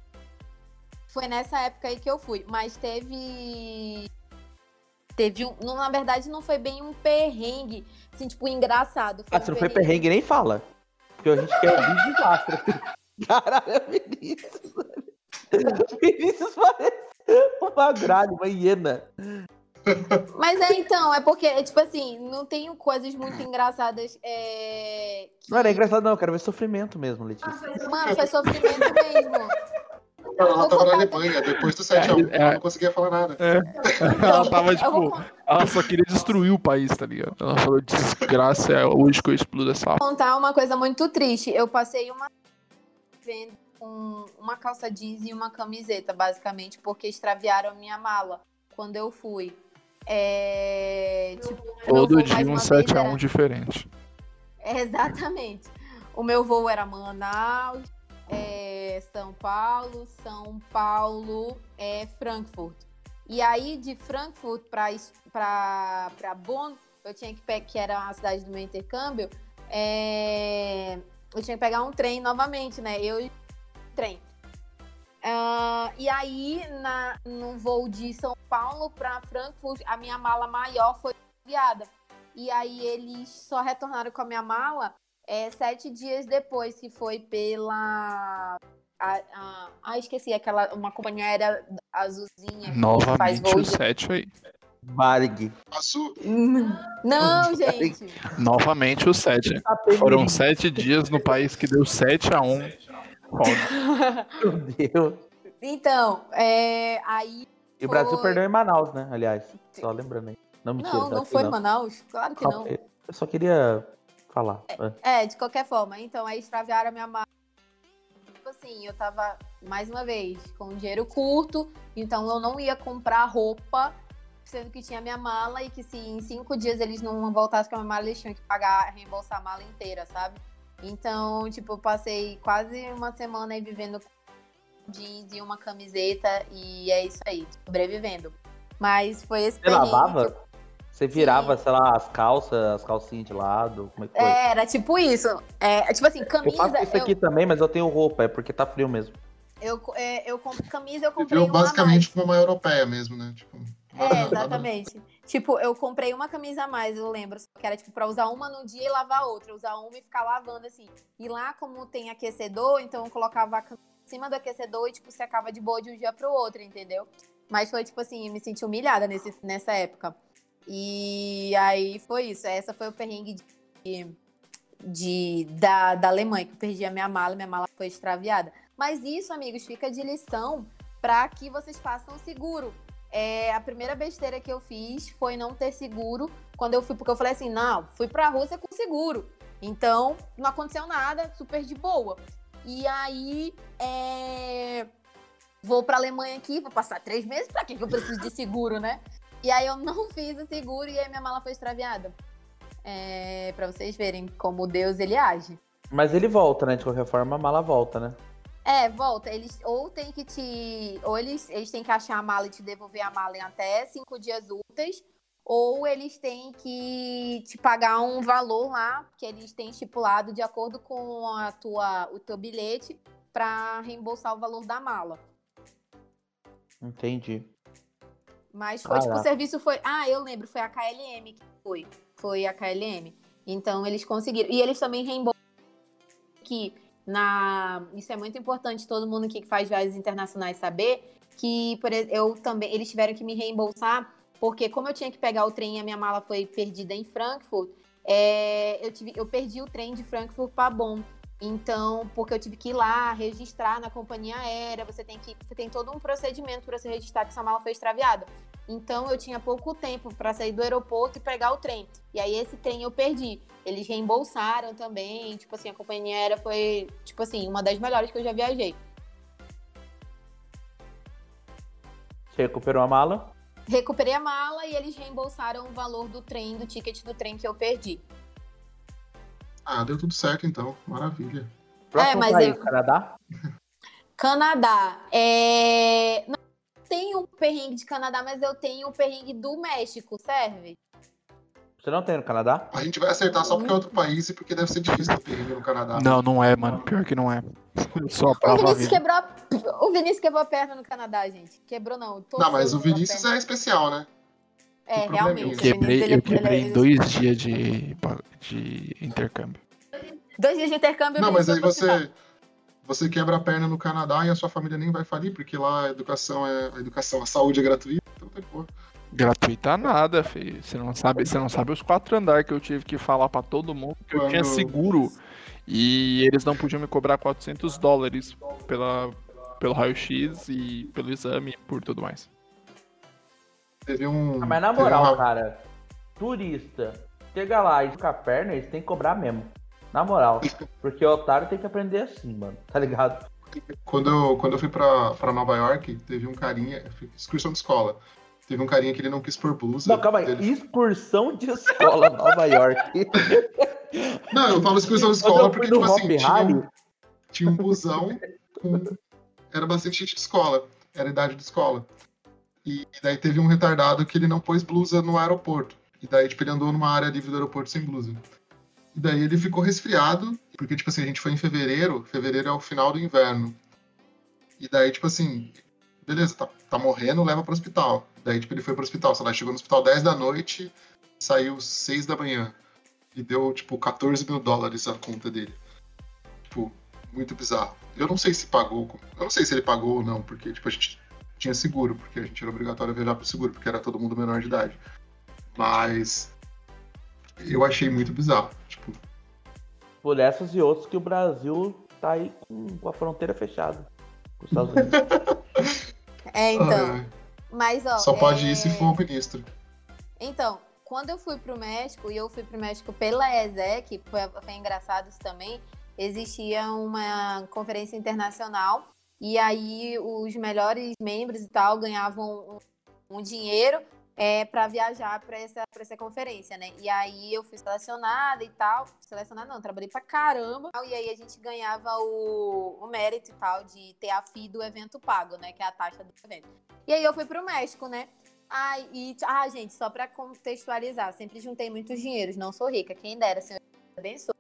[SPEAKER 6] Foi nessa época aí que eu fui. Mas teve. Teve um. não, na verdade, não foi bem um perrengue. Assim, tipo, engraçado.
[SPEAKER 4] Ah,
[SPEAKER 6] um
[SPEAKER 4] se não foi perrengue, nem fala. Porque a gente quer ouvir desastre. Caralho, Vinícius. Vinícius parece uma gralha, uma hiena.
[SPEAKER 6] Mas é então, é porque, é, tipo assim, não tenho coisas muito engraçadas. É... que-
[SPEAKER 4] Não era engraçado, não. Eu quero ver sofrimento mesmo, Letícia.
[SPEAKER 6] Mano, foi sofrimento mesmo.
[SPEAKER 5] Ela
[SPEAKER 6] Vou
[SPEAKER 5] tava na Alemanha, depois do 7x1,
[SPEAKER 3] É, é.
[SPEAKER 5] ela não conseguia falar nada.
[SPEAKER 3] Ela tava,
[SPEAKER 6] eu vou
[SPEAKER 3] tipo, ela só queria destruir o país, tá ligado? Ela falou, desgraça, é hoje que eu explodo essa
[SPEAKER 6] contar uma coisa muito triste. Eu passei uma vendo com uma calça jeans e uma camiseta, basicamente, porque extraviaram a minha mala quando eu fui. É, tipo,
[SPEAKER 3] Todo dia um
[SPEAKER 6] uma
[SPEAKER 3] 7
[SPEAKER 6] vez,
[SPEAKER 3] a
[SPEAKER 6] era-
[SPEAKER 3] 1 diferente.
[SPEAKER 6] É, Exatamente. O meu voo era Manaus, é, São Paulo, São Paulo, é, Frankfurt. E aí, de Frankfurt para Bonn, eu tinha que pegar, que era a cidade do meu intercâmbio, é, eu tinha que pegar um trem novamente, né? Eu trem. Ah, e aí, na, no voo de São Paulo para Frankfurt, a minha mala maior foi enviada. E aí eles só retornaram com a minha mala é, sete dias depois, que foi pela. Ah, esqueci, aquela. Uma companhia aérea azulzinha que faz
[SPEAKER 3] Novamente o
[SPEAKER 6] voos. de-
[SPEAKER 3] 7 aí.
[SPEAKER 4] Varg.
[SPEAKER 5] Azul,
[SPEAKER 6] Não, gente.
[SPEAKER 3] Novamente o 7. Foram 7 dias no país que deu 7 a 1. Foda.
[SPEAKER 4] Meu Deus.
[SPEAKER 6] Então, é, aí.
[SPEAKER 4] E o Brasil perdeu em Manaus, né? Aliás, só lembrando aí. Não, mentira.
[SPEAKER 6] Não, não
[SPEAKER 4] acho que
[SPEAKER 6] foi Manaus? Claro que não.
[SPEAKER 4] Eu só queria falar. É.
[SPEAKER 6] É, de qualquer forma. Então, aí extraviaram a minha mala. Tipo assim, eu tava, mais uma vez, com dinheiro curto, então eu não ia comprar roupa, sendo que tinha minha mala e que se em cinco dias eles não voltassem com a minha mala, eles tinham que pagar, reembolsar a mala inteira, sabe? Então, tipo, eu passei quase uma semana aí vivendo com jeans e uma camiseta e é isso aí, sobrevivendo. Mas foi esse
[SPEAKER 4] Você lavava? Você virava, sei lá, as calças, as calcinhas de lado? Como é que foi?
[SPEAKER 6] É, Era tipo isso. É, tipo assim,
[SPEAKER 4] eu
[SPEAKER 6] camisa.
[SPEAKER 4] faço isso
[SPEAKER 6] eu-
[SPEAKER 4] aqui também, mas eu tenho roupa, é porque tá frio mesmo.
[SPEAKER 6] Eu, é, eu compro camisa, eu comprei
[SPEAKER 5] viveu
[SPEAKER 6] uma
[SPEAKER 5] basicamente como uma europeia mesmo, né? Tipo,
[SPEAKER 6] mais. É, exatamente. tipo, eu comprei uma camisa a mais, eu lembro. só Que era tipo pra usar uma no dia e lavar outra. Usar uma e ficar lavando assim. E lá, como tem aquecedor, então eu colocava a camisa em cima do aquecedor e, tipo, secava de boa de um dia pro outro, entendeu? Mas foi tipo assim, eu me senti humilhada nesse, nessa época. E aí foi isso. Essa foi o perrengue de, de- da, da Alemanha, que eu perdi a minha mala, minha mala foi extraviada. Mas isso, amigos, fica de lição para que vocês façam seguro. É, a primeira besteira que eu fiz foi não ter seguro quando eu fui, porque eu falei assim, não, fui pra Rússia com seguro. Então, não aconteceu nada, super de boa. E aí, é, vou pra Alemanha aqui, vou passar três meses, que que eu preciso de seguro, né? E aí eu não fiz o seguro e aí minha mala foi extraviada. É, para vocês verem como Deus ele age.
[SPEAKER 4] Mas ele volta, né? De qualquer forma, a mala volta, né?
[SPEAKER 6] É, volta. Eles ou tem que te. Ou eles, eles têm que achar a mala e te devolver a mala em até cinco dias úteis. Ou eles têm que te pagar um valor lá, que eles têm estipulado de acordo com a tua, o teu bilhete, para reembolsar o valor da mala.
[SPEAKER 4] Entendi.
[SPEAKER 6] Mas foi, tipo,
[SPEAKER 4] Caraca.
[SPEAKER 6] o serviço foi. Ah, eu lembro, foi a KLM que foi. Foi a KLM. Então eles conseguiram. E eles também reembolsam que na. Isso é muito importante, todo mundo que faz viagens internacionais saber que por, eu também. Eles tiveram que me reembolsar, porque como eu tinha que pegar o trem e a minha mala foi perdida em Frankfurt, é, eu, tive, eu perdi o trem de Frankfurt para Bonn. Então, porque eu tive que ir lá registrar na companhia aérea, você tem que você tem todo um procedimento para se registrar que sua mala foi extraviada. Então, eu tinha pouco tempo para sair do aeroporto e pegar o trem. E aí esse trem eu perdi. Eles reembolsaram também, tipo assim, a companhia aérea foi, tipo assim, uma das melhores que eu já viajei.
[SPEAKER 4] Você recuperou a mala?
[SPEAKER 6] Recuperei a mala e eles reembolsaram o valor do trem, do ticket do trem que eu perdi.
[SPEAKER 5] Ah, deu tudo certo então. Maravilha.
[SPEAKER 4] Próximo
[SPEAKER 6] É, mas
[SPEAKER 4] país,
[SPEAKER 6] eu-
[SPEAKER 4] Canadá?
[SPEAKER 6] Canadá. É... Não tenho o perrengue de Canadá, mas eu tenho o perrengue do México, serve?
[SPEAKER 4] Você não tem no Canadá?
[SPEAKER 5] A gente vai acertar só porque é outro país e porque deve ser difícil ter perrengue no Canadá.
[SPEAKER 3] Não, não é, mano. Pior que não é. Só
[SPEAKER 6] O Vinícius, quebrou a... o Vinícius quebrou a perna no Canadá, gente. Quebrou não.
[SPEAKER 5] Não, mas o Vinícius é especial, né?
[SPEAKER 6] É,
[SPEAKER 5] probleminha.
[SPEAKER 6] realmente.
[SPEAKER 3] Eu
[SPEAKER 6] o
[SPEAKER 3] quebrei, eu quebrei em dois dias de, de intercâmbio.
[SPEAKER 6] Dois dias de intercâmbio.
[SPEAKER 5] Não, mas aí você, você quebra a perna no Canadá e a sua família nem vai falir, porque lá a educação é a educação, a saúde é gratuita. Então tá de boa.
[SPEAKER 3] Gratuita nada, filho. Você não sabe, você não sabe os quatro andares que eu tive que falar pra todo mundo que eu tinha
[SPEAKER 5] Quando-
[SPEAKER 3] seguro e eles não podiam me cobrar 400 dólares pela, pelo raio-x e pelo exame e por tudo mais.
[SPEAKER 5] Teve um.
[SPEAKER 4] Ah, mas na moral,
[SPEAKER 5] uma-
[SPEAKER 4] cara, turista, chega lá e fica a perna, eles têm que cobrar mesmo. Na moral. Porque o otário tem que aprender assim, mano. Tá ligado?
[SPEAKER 5] Quando eu, quando eu fui pra, pra Nova York, teve um carinha. Excursão de escola. Teve um carinha que ele não quis pôr blusa.
[SPEAKER 4] Não, calma aí.
[SPEAKER 5] Ele-
[SPEAKER 4] Excursão de escola Nova York.
[SPEAKER 5] Não, eu falo excursão de escola porque, tipo assim, tinha um, tinha um busão com. Era bastante gente de escola. Era a idade de escola. E daí teve um retardado que ele não pôs blusa no aeroporto. E daí, tipo, ele andou numa área livre do aeroporto sem blusa. E daí ele ficou resfriado, porque, tipo assim, a gente foi em fevereiro, fevereiro é o final do inverno. E daí, tipo assim, beleza, tá, tá morrendo, leva pro hospital. Daí, tipo, ele foi pro hospital, sei lá, chegou no hospital 10 da noite, saiu 6 da manhã. E deu, tipo, 14 mil dólares a conta dele. Tipo, muito bizarro. Eu não sei se pagou, eu não sei se ele pagou ou não, porque, tipo, a gente tinha seguro, porque a gente era obrigatório viajar pro seguro, porque era todo mundo menor de idade. Mas eu achei muito bizarro. Tipo,
[SPEAKER 4] por essas e outras que o Brasil tá aí com, a fronteira fechada. Com os Estados Unidos.
[SPEAKER 6] É, então.
[SPEAKER 5] ah,
[SPEAKER 6] Mas, ó.
[SPEAKER 5] só pode
[SPEAKER 6] é...
[SPEAKER 5] ir se for o ministro.
[SPEAKER 6] Então, quando eu fui pro México, e eu fui pro México pela ESEC, foi, foi engraçado isso também, existia uma conferência internacional, e aí os melhores membros e tal ganhavam um, um dinheiro é, para viajar para essa, essa conferência, né? E aí eu fui selecionada e tal. Selecionada não, trabalhei pra caramba. E aí a gente ganhava o, o mérito e tal de ter a FII do evento pago, né? Que é a taxa do evento. E aí eu fui pro México, né? Ai, e, ah, gente, só pra contextualizar, sempre juntei muitos dinheiros, não sou rica, quem dera, Senhor abençoe.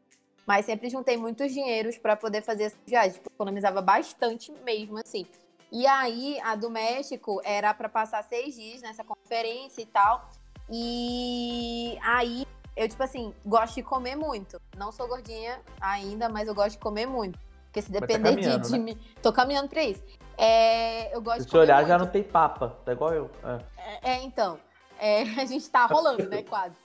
[SPEAKER 6] Mas sempre juntei muitos dinheiros pra poder fazer essa viagem, tipo, economizava bastante mesmo, assim. E aí, a do México era pra passar seis dias nessa conferência e tal. E aí, eu, tipo assim, gosto de comer muito. Não sou gordinha ainda, mas eu gosto de comer muito. Porque se
[SPEAKER 4] tá
[SPEAKER 6] depender de,
[SPEAKER 4] caminhando,
[SPEAKER 6] de
[SPEAKER 4] né?
[SPEAKER 6] mim. Tô caminhando pra isso. É, eu gosto
[SPEAKER 4] Se
[SPEAKER 6] de
[SPEAKER 4] você olhar,
[SPEAKER 6] comer
[SPEAKER 4] já
[SPEAKER 6] muito.
[SPEAKER 4] não tem papa. Tá igual eu. É.
[SPEAKER 6] É, então. é, a gente tá rolando, né? Quase.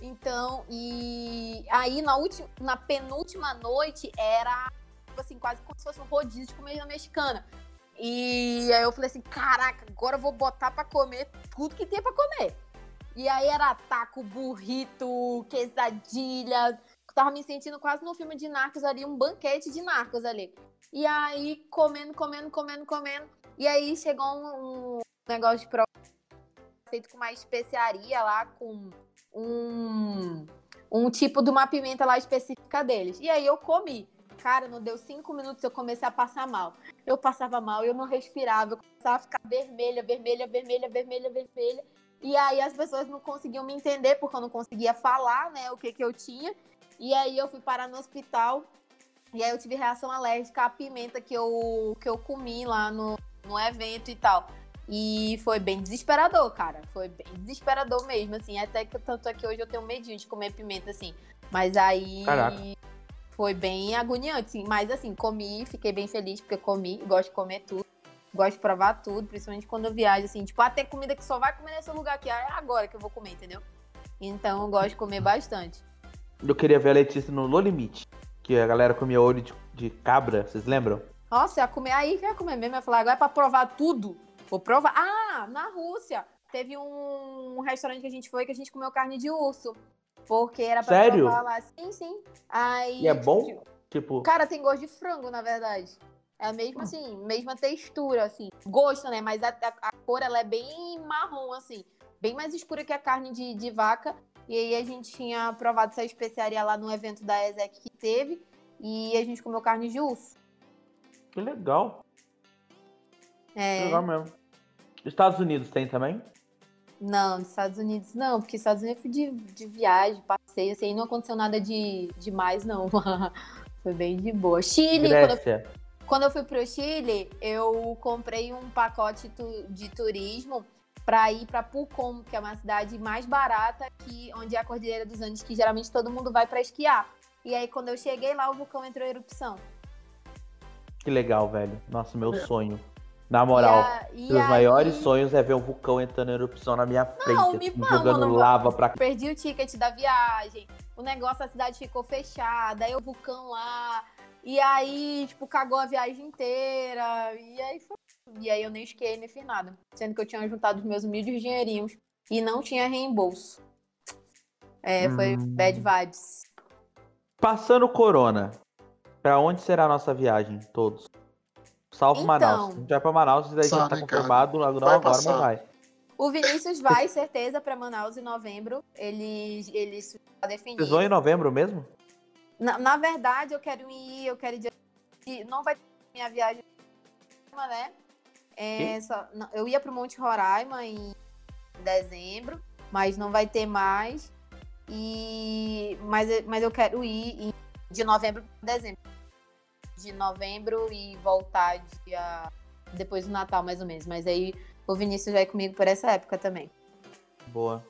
[SPEAKER 6] Então, e aí na, última, na penúltima noite era tipo assim, quase como se fosse um rodízio de comida mexicana. E aí eu falei assim: caraca, agora eu vou botar pra comer tudo que tem pra comer. E aí era taco, burrito, quesadilha. Tava me sentindo quase no filme de Narcos ali, um banquete de Narcos ali. E aí, comendo, comendo, comendo, comendo. E aí chegou um, um negócio de prova feito com uma especiaria lá, com um, um tipo de uma pimenta lá específica deles. E aí eu comi. Cara, não deu cinco minutos, eu comecei a passar mal. Eu passava mal, eu não respirava, eu começava a ficar vermelha, vermelha, vermelha, vermelha, vermelha. E aí as pessoas não conseguiam me entender, porque eu não conseguia falar, né, o que que eu tinha. E aí eu fui parar no hospital, e aí eu tive reação alérgica à pimenta que eu, que eu comi lá no, no evento e tal. E foi bem desesperador, cara. Foi bem desesperador mesmo, assim. Até que tanto é que hoje eu tenho medinho de comer pimenta, assim. Mas aí.
[SPEAKER 4] Caraca.
[SPEAKER 6] Foi bem agoniante, sim. Mas assim, comi, fiquei bem feliz porque comi, gosto de comer tudo. Gosto de provar tudo, principalmente quando eu viajo, assim, tipo, ah, tem comida que só vai comer nesse lugar aqui, ah, é agora que eu vou comer, entendeu? Então eu gosto de comer bastante.
[SPEAKER 4] Eu queria ver a Letícia no No Limite, que a galera comia olho de, de cabra, vocês lembram?
[SPEAKER 6] Nossa, ia comer aí que ia comer mesmo. Eu ia falar, agora é pra provar tudo. Vou provar. Ah, na Rússia. Teve um restaurante que a gente foi que a gente comeu carne de urso. Porque era pra
[SPEAKER 4] Sério?
[SPEAKER 6] provar lá. Sim, sim. Aí,
[SPEAKER 4] E é
[SPEAKER 6] tipo,
[SPEAKER 4] bom? Tipo,
[SPEAKER 6] Cara, tem gosto de frango, na verdade. É a mesma, assim, mesma textura, assim. Gosto, né? Mas a, a- a cor, ela é bem marrom, assim. Bem mais escura que a carne de, de vaca. E aí a gente tinha provado essa especiaria lá no evento da ESEC que teve. E a gente comeu carne de urso.
[SPEAKER 4] que legal. Que
[SPEAKER 6] É,
[SPEAKER 4] legal mesmo. Estados Unidos tem também?
[SPEAKER 6] Não, nos Estados Unidos não, porque Estados Unidos eu fui de, de viagem, passeio, assim, não aconteceu nada de demais, não. Foi bem de boa. Chile, quando eu
[SPEAKER 4] Grécia.
[SPEAKER 6] Quando eu fui pro Chile, eu comprei um pacote tu- de turismo para ir para Pucón, que é uma cidade mais barata que onde é a Cordilheira dos Andes, que geralmente todo mundo vai para esquiar. E aí quando eu cheguei lá, o vulcão entrou em erupção.
[SPEAKER 4] Que legal, velho. Nossa, meu sonho. Na moral,
[SPEAKER 6] e a, e
[SPEAKER 4] meus
[SPEAKER 6] aí,
[SPEAKER 4] maiores sonhos é ver um vulcão entrando em erupção na minha frente,
[SPEAKER 6] Não, me
[SPEAKER 4] assim, jogando lava pra cá.
[SPEAKER 6] Perdi o ticket da viagem. O negócio, a cidade ficou fechada, aí o vulcão lá. E aí, tipo, cagou a viagem inteira. E aí foi. E aí eu nem esquiei nem fiz nada. Sendo que eu tinha juntado os meus humildes dinheirinhos e não tinha reembolso. É, foi
[SPEAKER 4] Hum.
[SPEAKER 6] bad vibes.
[SPEAKER 4] Passando corona, pra onde será a nossa viagem, todos? Salvo
[SPEAKER 6] Então.
[SPEAKER 4] Manaus. A gente vai pra Manaus, isso daí já tá confirmado, não
[SPEAKER 5] Vai
[SPEAKER 4] agora,
[SPEAKER 5] passar.
[SPEAKER 4] mas vai.
[SPEAKER 6] O Vinícius vai, certeza, pra Manaus em novembro. Ele, ele está definido.
[SPEAKER 4] Vocês vão em novembro mesmo?
[SPEAKER 6] Na, na verdade, eu quero ir, eu quero ir. de- Não vai ter minha viagem, né? É, só- não, eu ia pro Monte Roraima em dezembro, mas não vai ter mais. E mas, eu- mas eu quero ir em- de novembro para dezembro. De novembro e voltar dia depois do Natal, mais ou menos. Mas aí o Vinícius vai comigo por essa época também.
[SPEAKER 4] Boa.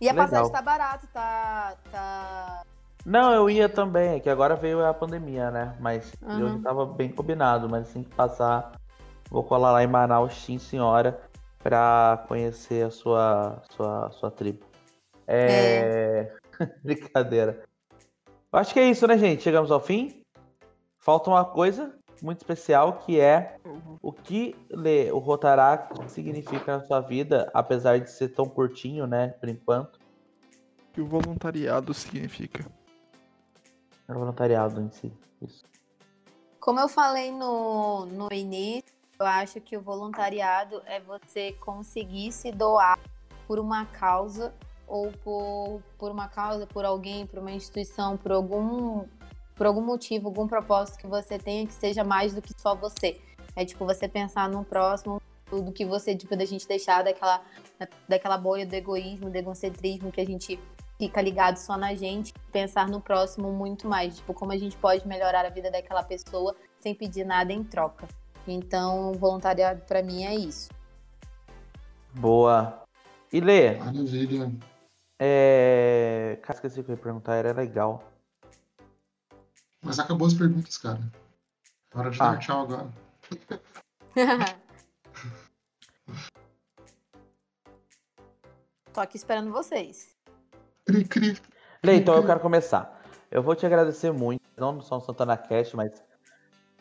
[SPEAKER 6] E a
[SPEAKER 4] Legal.
[SPEAKER 6] passagem tá barata, tá, tá
[SPEAKER 4] Não, eu ia também, é que agora veio a pandemia, né? Mas eu
[SPEAKER 6] Uhum.
[SPEAKER 4] já tava bem combinado, mas assim que passar, vou colar lá em Manaus, sim senhora, pra conhecer a sua, sua, sua tribo. É... Brincadeira. Eu Acho que é isso, né, gente? Chegamos ao fim. Falta uma coisa muito especial que é o que lê o Rotaract significa na sua vida, apesar de ser tão curtinho, né, por enquanto.
[SPEAKER 3] O que o voluntariado significa?
[SPEAKER 4] É o voluntariado em si. Isso.
[SPEAKER 6] Como eu falei no, no início, eu acho que o voluntariado é você conseguir se doar por uma causa ou por, por uma causa, por alguém, por uma instituição, por algum, por algum motivo, algum propósito que você tenha que seja mais do que só você. É tipo você pensar no próximo, do que você, tipo, da gente deixar daquela, daquela bolha do egoísmo, do egocentrismo que a gente fica ligado só na gente, pensar no próximo muito mais, tipo, como a gente pode melhorar a vida daquela pessoa sem pedir nada em troca. Então, voluntariado pra mim é isso.
[SPEAKER 4] Boa. E Lê,
[SPEAKER 5] Maravilha.
[SPEAKER 4] é... Cara, esqueci o que eu ia perguntar, era legal.
[SPEAKER 5] Mas acabou as perguntas, cara. Hora de
[SPEAKER 4] Ah.
[SPEAKER 5] dar tchau agora.
[SPEAKER 6] Tô aqui esperando vocês.
[SPEAKER 5] Cri, cri.
[SPEAKER 4] Lê, então eu quero começar. Eu vou te agradecer muito, não só no Santana Cast, mas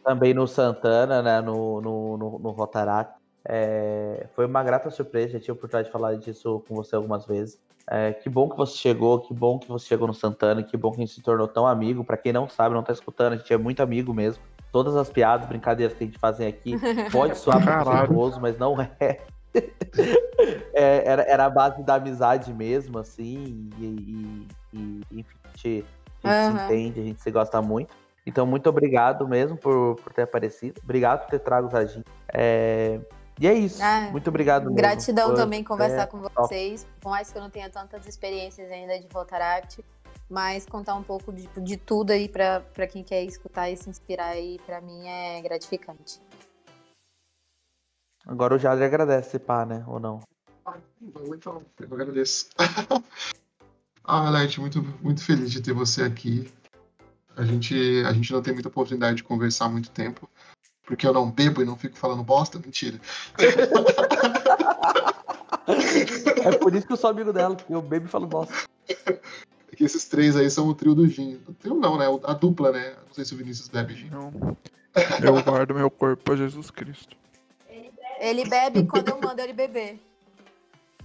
[SPEAKER 4] também no Santana, né, no, no, no, no Rotaract. É, foi uma grata surpresa, já tive a oportunidade de falar disso com você algumas vezes. É, que bom que você chegou, que bom que você chegou no Santana, que bom que a gente se tornou tão amigo. Pra quem não sabe, não tá escutando, a gente é muito amigo mesmo. Todas as piadas, brincadeiras que a gente fazem aqui, pode soar preconceituoso, mas não é. É, era, era a base da amizade mesmo, assim, e, e- e, enfim, a gente, a gente se
[SPEAKER 6] Aham.
[SPEAKER 4] entende, a gente se gosta muito. Então, muito obrigado mesmo por, por ter aparecido. Obrigado por ter trago a gente. É, e é isso.
[SPEAKER 6] Ah,
[SPEAKER 4] muito obrigado mesmo.
[SPEAKER 6] Gratidão
[SPEAKER 4] Foi-
[SPEAKER 6] também conversar
[SPEAKER 4] é,
[SPEAKER 6] com vocês, por mais que eu não tenha tantas experiências ainda de Rotaract, mas contar um pouco de, de tudo aí pra pra quem quer escutar e se inspirar aí, pra mim é gratificante.
[SPEAKER 4] Agora o Jadre agradece, pá, né? Ou não?
[SPEAKER 5] Ah, então. Eu agradeço. ah, Leti, muito, muito feliz de ter você aqui. A gente, a gente não tem muita oportunidade de conversar há muito tempo. Porque eu não bebo e não fico falando bosta? Mentira.
[SPEAKER 4] É por isso que eu sou amigo dela, porque eu bebo e falo bosta.
[SPEAKER 5] É que esses três aí são o trio do gin. O trio não, né? A dupla, né? Não sei se o Vinícius bebe gin.
[SPEAKER 3] Não. Eu guardo meu corpo a Jesus Cristo.
[SPEAKER 6] Ele bebe quando eu mando ele beber.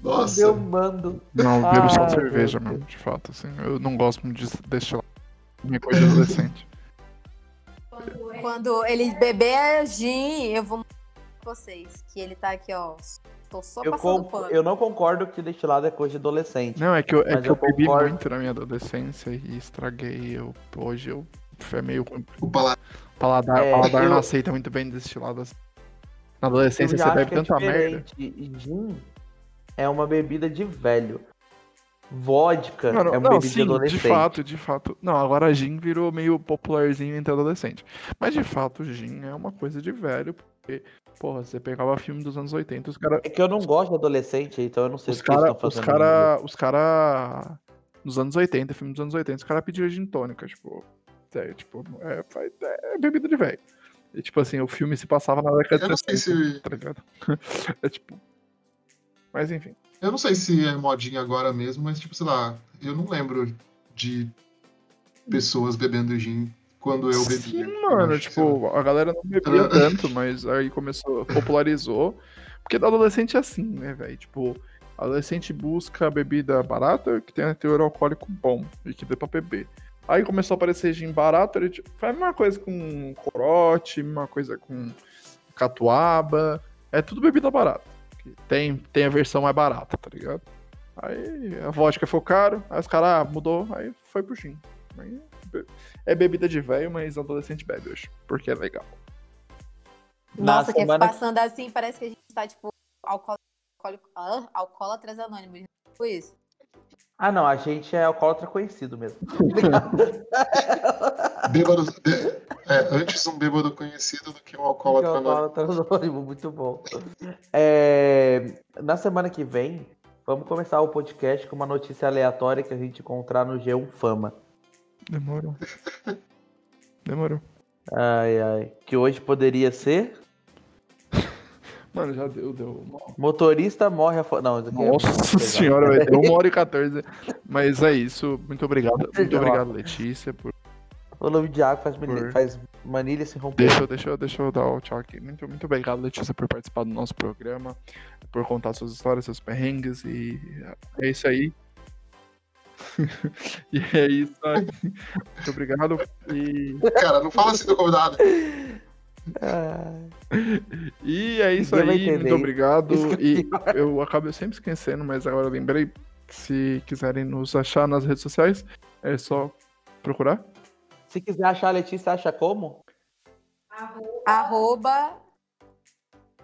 [SPEAKER 5] Nossa.
[SPEAKER 4] Eu mando.
[SPEAKER 3] Não, eu bebo só
[SPEAKER 4] Ai,
[SPEAKER 3] cerveja
[SPEAKER 4] meu
[SPEAKER 3] mesmo, de fato, assim. Eu não gosto muito de destilar. Minha coisa de adolescente.
[SPEAKER 6] Quando ele beber gin, eu vou mostrar pra vocês. Que ele tá aqui, ó. Tô só
[SPEAKER 4] Eu,
[SPEAKER 6] passando pano.
[SPEAKER 4] eu não concordo que destilado é coisa de adolescente.
[SPEAKER 3] Não, é que eu, é que eu,
[SPEAKER 4] eu
[SPEAKER 3] bebi
[SPEAKER 4] concordo.
[SPEAKER 3] muito na minha adolescência e estraguei. Eu, hoje eu é meio ruim.
[SPEAKER 5] O paladar
[SPEAKER 3] Paladar,
[SPEAKER 4] É,
[SPEAKER 3] paladar não
[SPEAKER 4] eu-
[SPEAKER 3] aceita muito bem destilado assim. Na
[SPEAKER 4] Eu
[SPEAKER 3] adolescência você bebe
[SPEAKER 4] é
[SPEAKER 3] tanta merda.
[SPEAKER 4] diferente. E gin é uma bebida de velho. Vodka é uma
[SPEAKER 3] não,
[SPEAKER 4] bebida de
[SPEAKER 3] sim,
[SPEAKER 4] adolescente.
[SPEAKER 3] de fato, de fato. Não, agora gin virou meio popularzinho entre adolescente. Mas de fato, gin é uma coisa de velho, porque, porra, você pegava filme dos anos 80, os caras.
[SPEAKER 4] É que eu não gosto de adolescente, então eu não sei
[SPEAKER 3] Os
[SPEAKER 4] o que eles
[SPEAKER 3] caras.
[SPEAKER 4] estão
[SPEAKER 3] Os
[SPEAKER 4] fazendo.
[SPEAKER 3] cara, os cara. Nos anos 80, filme dos anos 80, os caras pediam gin tônica, tipo. É, tipo, é, faz- é bebida de velho. E tipo assim, o filme se passava na década
[SPEAKER 5] Eu
[SPEAKER 3] de
[SPEAKER 5] não sei
[SPEAKER 3] 60,
[SPEAKER 5] se.
[SPEAKER 3] tá ligado? É tipo. Mas enfim.
[SPEAKER 5] Eu não sei se é modinha agora mesmo, mas tipo, sei lá, eu não lembro de pessoas bebendo gin quando eu bebia.
[SPEAKER 3] Sim, mano, tipo, a galera não bebia tanto, mas aí começou, popularizou. Porque adolescente é assim, né, velho? Tipo, adolescente busca bebida barata que tenha teor alcoólico bom e que dê pra beber. Aí começou a aparecer gin barato, ele tipo, faz a mesma coisa com corote, mesma coisa com catuaba. É tudo bebida barata. Que Tem, tem a versão mais barata, tá ligado? Aí a vodka foi caro, aí os caras ah, mudou, aí foi pro gin. Aí, é bebida de velho, mas adolescente bebe hoje, porque é legal.
[SPEAKER 6] Nossa, que
[SPEAKER 4] semana-
[SPEAKER 6] passando assim, parece que a gente tá, tipo, alcoó- ah, alcoólatras anônimos. Tipo isso.
[SPEAKER 4] Ah, não, a gente é alcoólatra conhecido mesmo.
[SPEAKER 5] Bêbado, bê- é, antes um bêbado conhecido do que um alcoólatra anônimo.
[SPEAKER 4] Muito bom. É, na semana que vem, vamos começar o podcast com uma notícia aleatória que a gente encontrar no G1 Fama.
[SPEAKER 3] Demorou. Demorou.
[SPEAKER 4] Ai, ai. Que hoje poderia ser
[SPEAKER 3] Mano, já deu, deu.
[SPEAKER 4] motorista morre afogado. Não, isso aqui é
[SPEAKER 3] Nossa
[SPEAKER 4] pesado.
[SPEAKER 3] senhora, vai ter uma hora e 14. Mas é isso. Muito obrigado. Muito obrigado, Letícia, por
[SPEAKER 4] O nome de água faz, manilha-
[SPEAKER 3] Por-
[SPEAKER 4] faz manilha se romper.
[SPEAKER 3] Deixa, eu- deixa, eu- deixa eu dar o tchau aqui. Muito, muito obrigado, Letícia, por participar do nosso programa, por contar suas histórias, seus perrengues e é isso aí. e é isso aí. Muito obrigado. E,
[SPEAKER 5] Cara, não fala assim do convidado.
[SPEAKER 4] Ah,
[SPEAKER 3] e é isso
[SPEAKER 4] Ninguém
[SPEAKER 3] aí. Muito obrigado. E eu acabo sempre esquecendo, mas agora eu lembrei. Se quiserem nos achar nas redes sociais, é só procurar.
[SPEAKER 4] Se quiser achar a Letícia, acha como?
[SPEAKER 6] Arroba,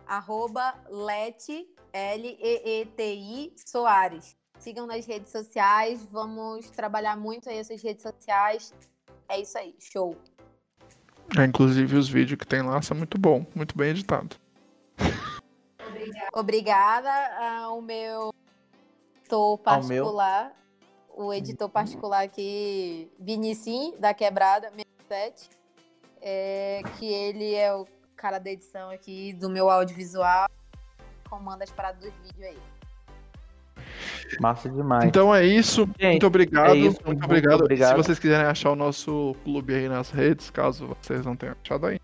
[SPEAKER 6] arroba Leti, L-E-E-T-I, Soares. Sigam nas redes sociais, vamos trabalhar muito aí essas redes sociais. É isso aí, show.
[SPEAKER 3] É, inclusive os vídeos que tem lá são muito bom, muito bem editado.
[SPEAKER 6] Obrigada ao meu editor
[SPEAKER 4] Ao meu?
[SPEAKER 6] O editor particular aqui, Vinicim, da Quebrada, 67, é, que ele é o cara da edição aqui do meu audiovisual, comanda as paradas dos vídeos aí.
[SPEAKER 4] Massa demais.
[SPEAKER 3] Então é isso.
[SPEAKER 4] Gente,
[SPEAKER 3] muito obrigado.
[SPEAKER 4] é isso,
[SPEAKER 3] muito,
[SPEAKER 4] muito
[SPEAKER 3] obrigado.
[SPEAKER 4] obrigado.
[SPEAKER 3] Se vocês quiserem achar o nosso clube aí nas redes, caso vocês não tenham achado ainda.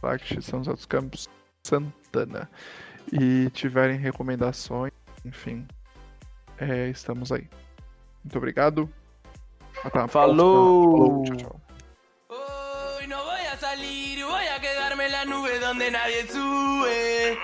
[SPEAKER 3] Fact São José dos Campos Santana. E tiverem recomendações, enfim. é, estamos aí. Muito obrigado. Até a
[SPEAKER 4] Falou!
[SPEAKER 3] próxima. Falou. Tchau, tchau.
[SPEAKER 7] Hoy no voy a salir, voy a quedarme en la nube donde nadie sube.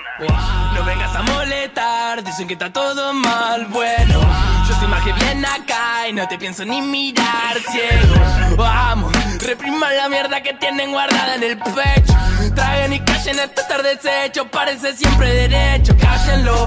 [SPEAKER 7] No vengas a molestar, dicen que está todo mal. Bueno, yo estoy más que bien acá y no te pienso ni mirar ciego. Vamos, repriman la mierda que tienen guardada en el pecho. Traguen y callen esto estar deshecho, parece siempre derecho. Cállenlo,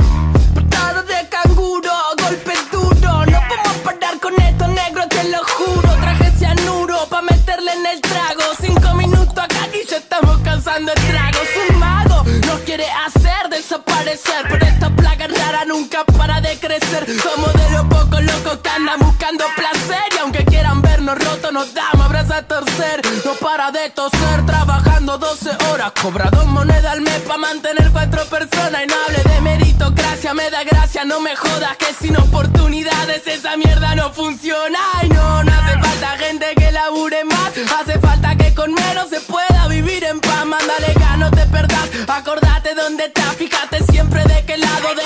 [SPEAKER 7] Crecer. Somos de los pocos locos que andan buscando placer. Y aunque quieran vernos rotos, nos damos abrazos a torcer. No para de toser, trabajando 12 horas. Cobra dos monedas al mes para mantener cuatro personas. Y no hable de meritocracia, me da gracia, no me jodas. Que sin oportunidades esa mierda no funciona. Y no, no hace falta gente que labure más. Hace falta que con menos se pueda vivir en paz. Mándale no te perdás. Acordate dónde estás, fíjate siempre de qué lado de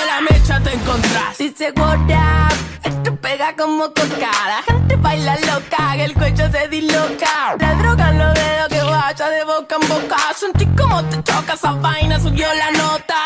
[SPEAKER 7] encontrás. Dice what esto pega como coca. La gente baila loca, el cuello se disloca. La droga los dedos que vaya de boca en boca. Sentí como te choca esa vaina, subió la nota.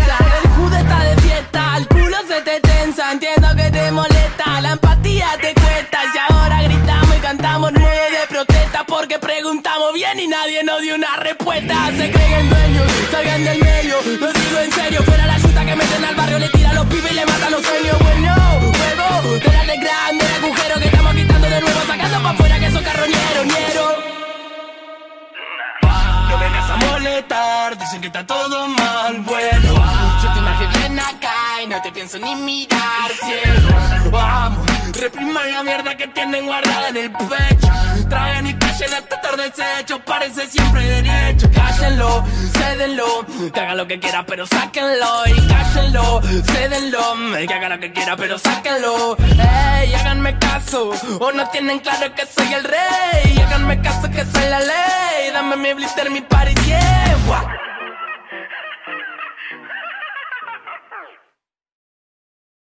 [SPEAKER 7] Y nadie nos dio una respuesta. Se creen dueños, salgan del medio. Lo digo en serio, fuera la chuta que meten al barrio, le tira a los pibes y le matan los sueños. Bueno, de la de grande, agujero que estamos quitando de nuevo, sacando pa' afuera que son carroñeros, ñero. No vengas a molestar, dicen que está todo mal, bueno. Yo te imagino bien acá y no te pienso ni mirar, cielo. Vamos, repriman la mierda que tienen guardada en el pecho. Traen y callen hasta estar deshecho, parece siempre derecho. Cállenlo, cédenlo, que haga lo que quiera, pero sáquenlo. Y cállenlo, cédenlo, que haga lo que quiera, pero sáquenlo. Ey, háganme caso, o no tienen claro que soy el rey. Háganme caso que soy la ley, dame mi blister, mi party, yeah.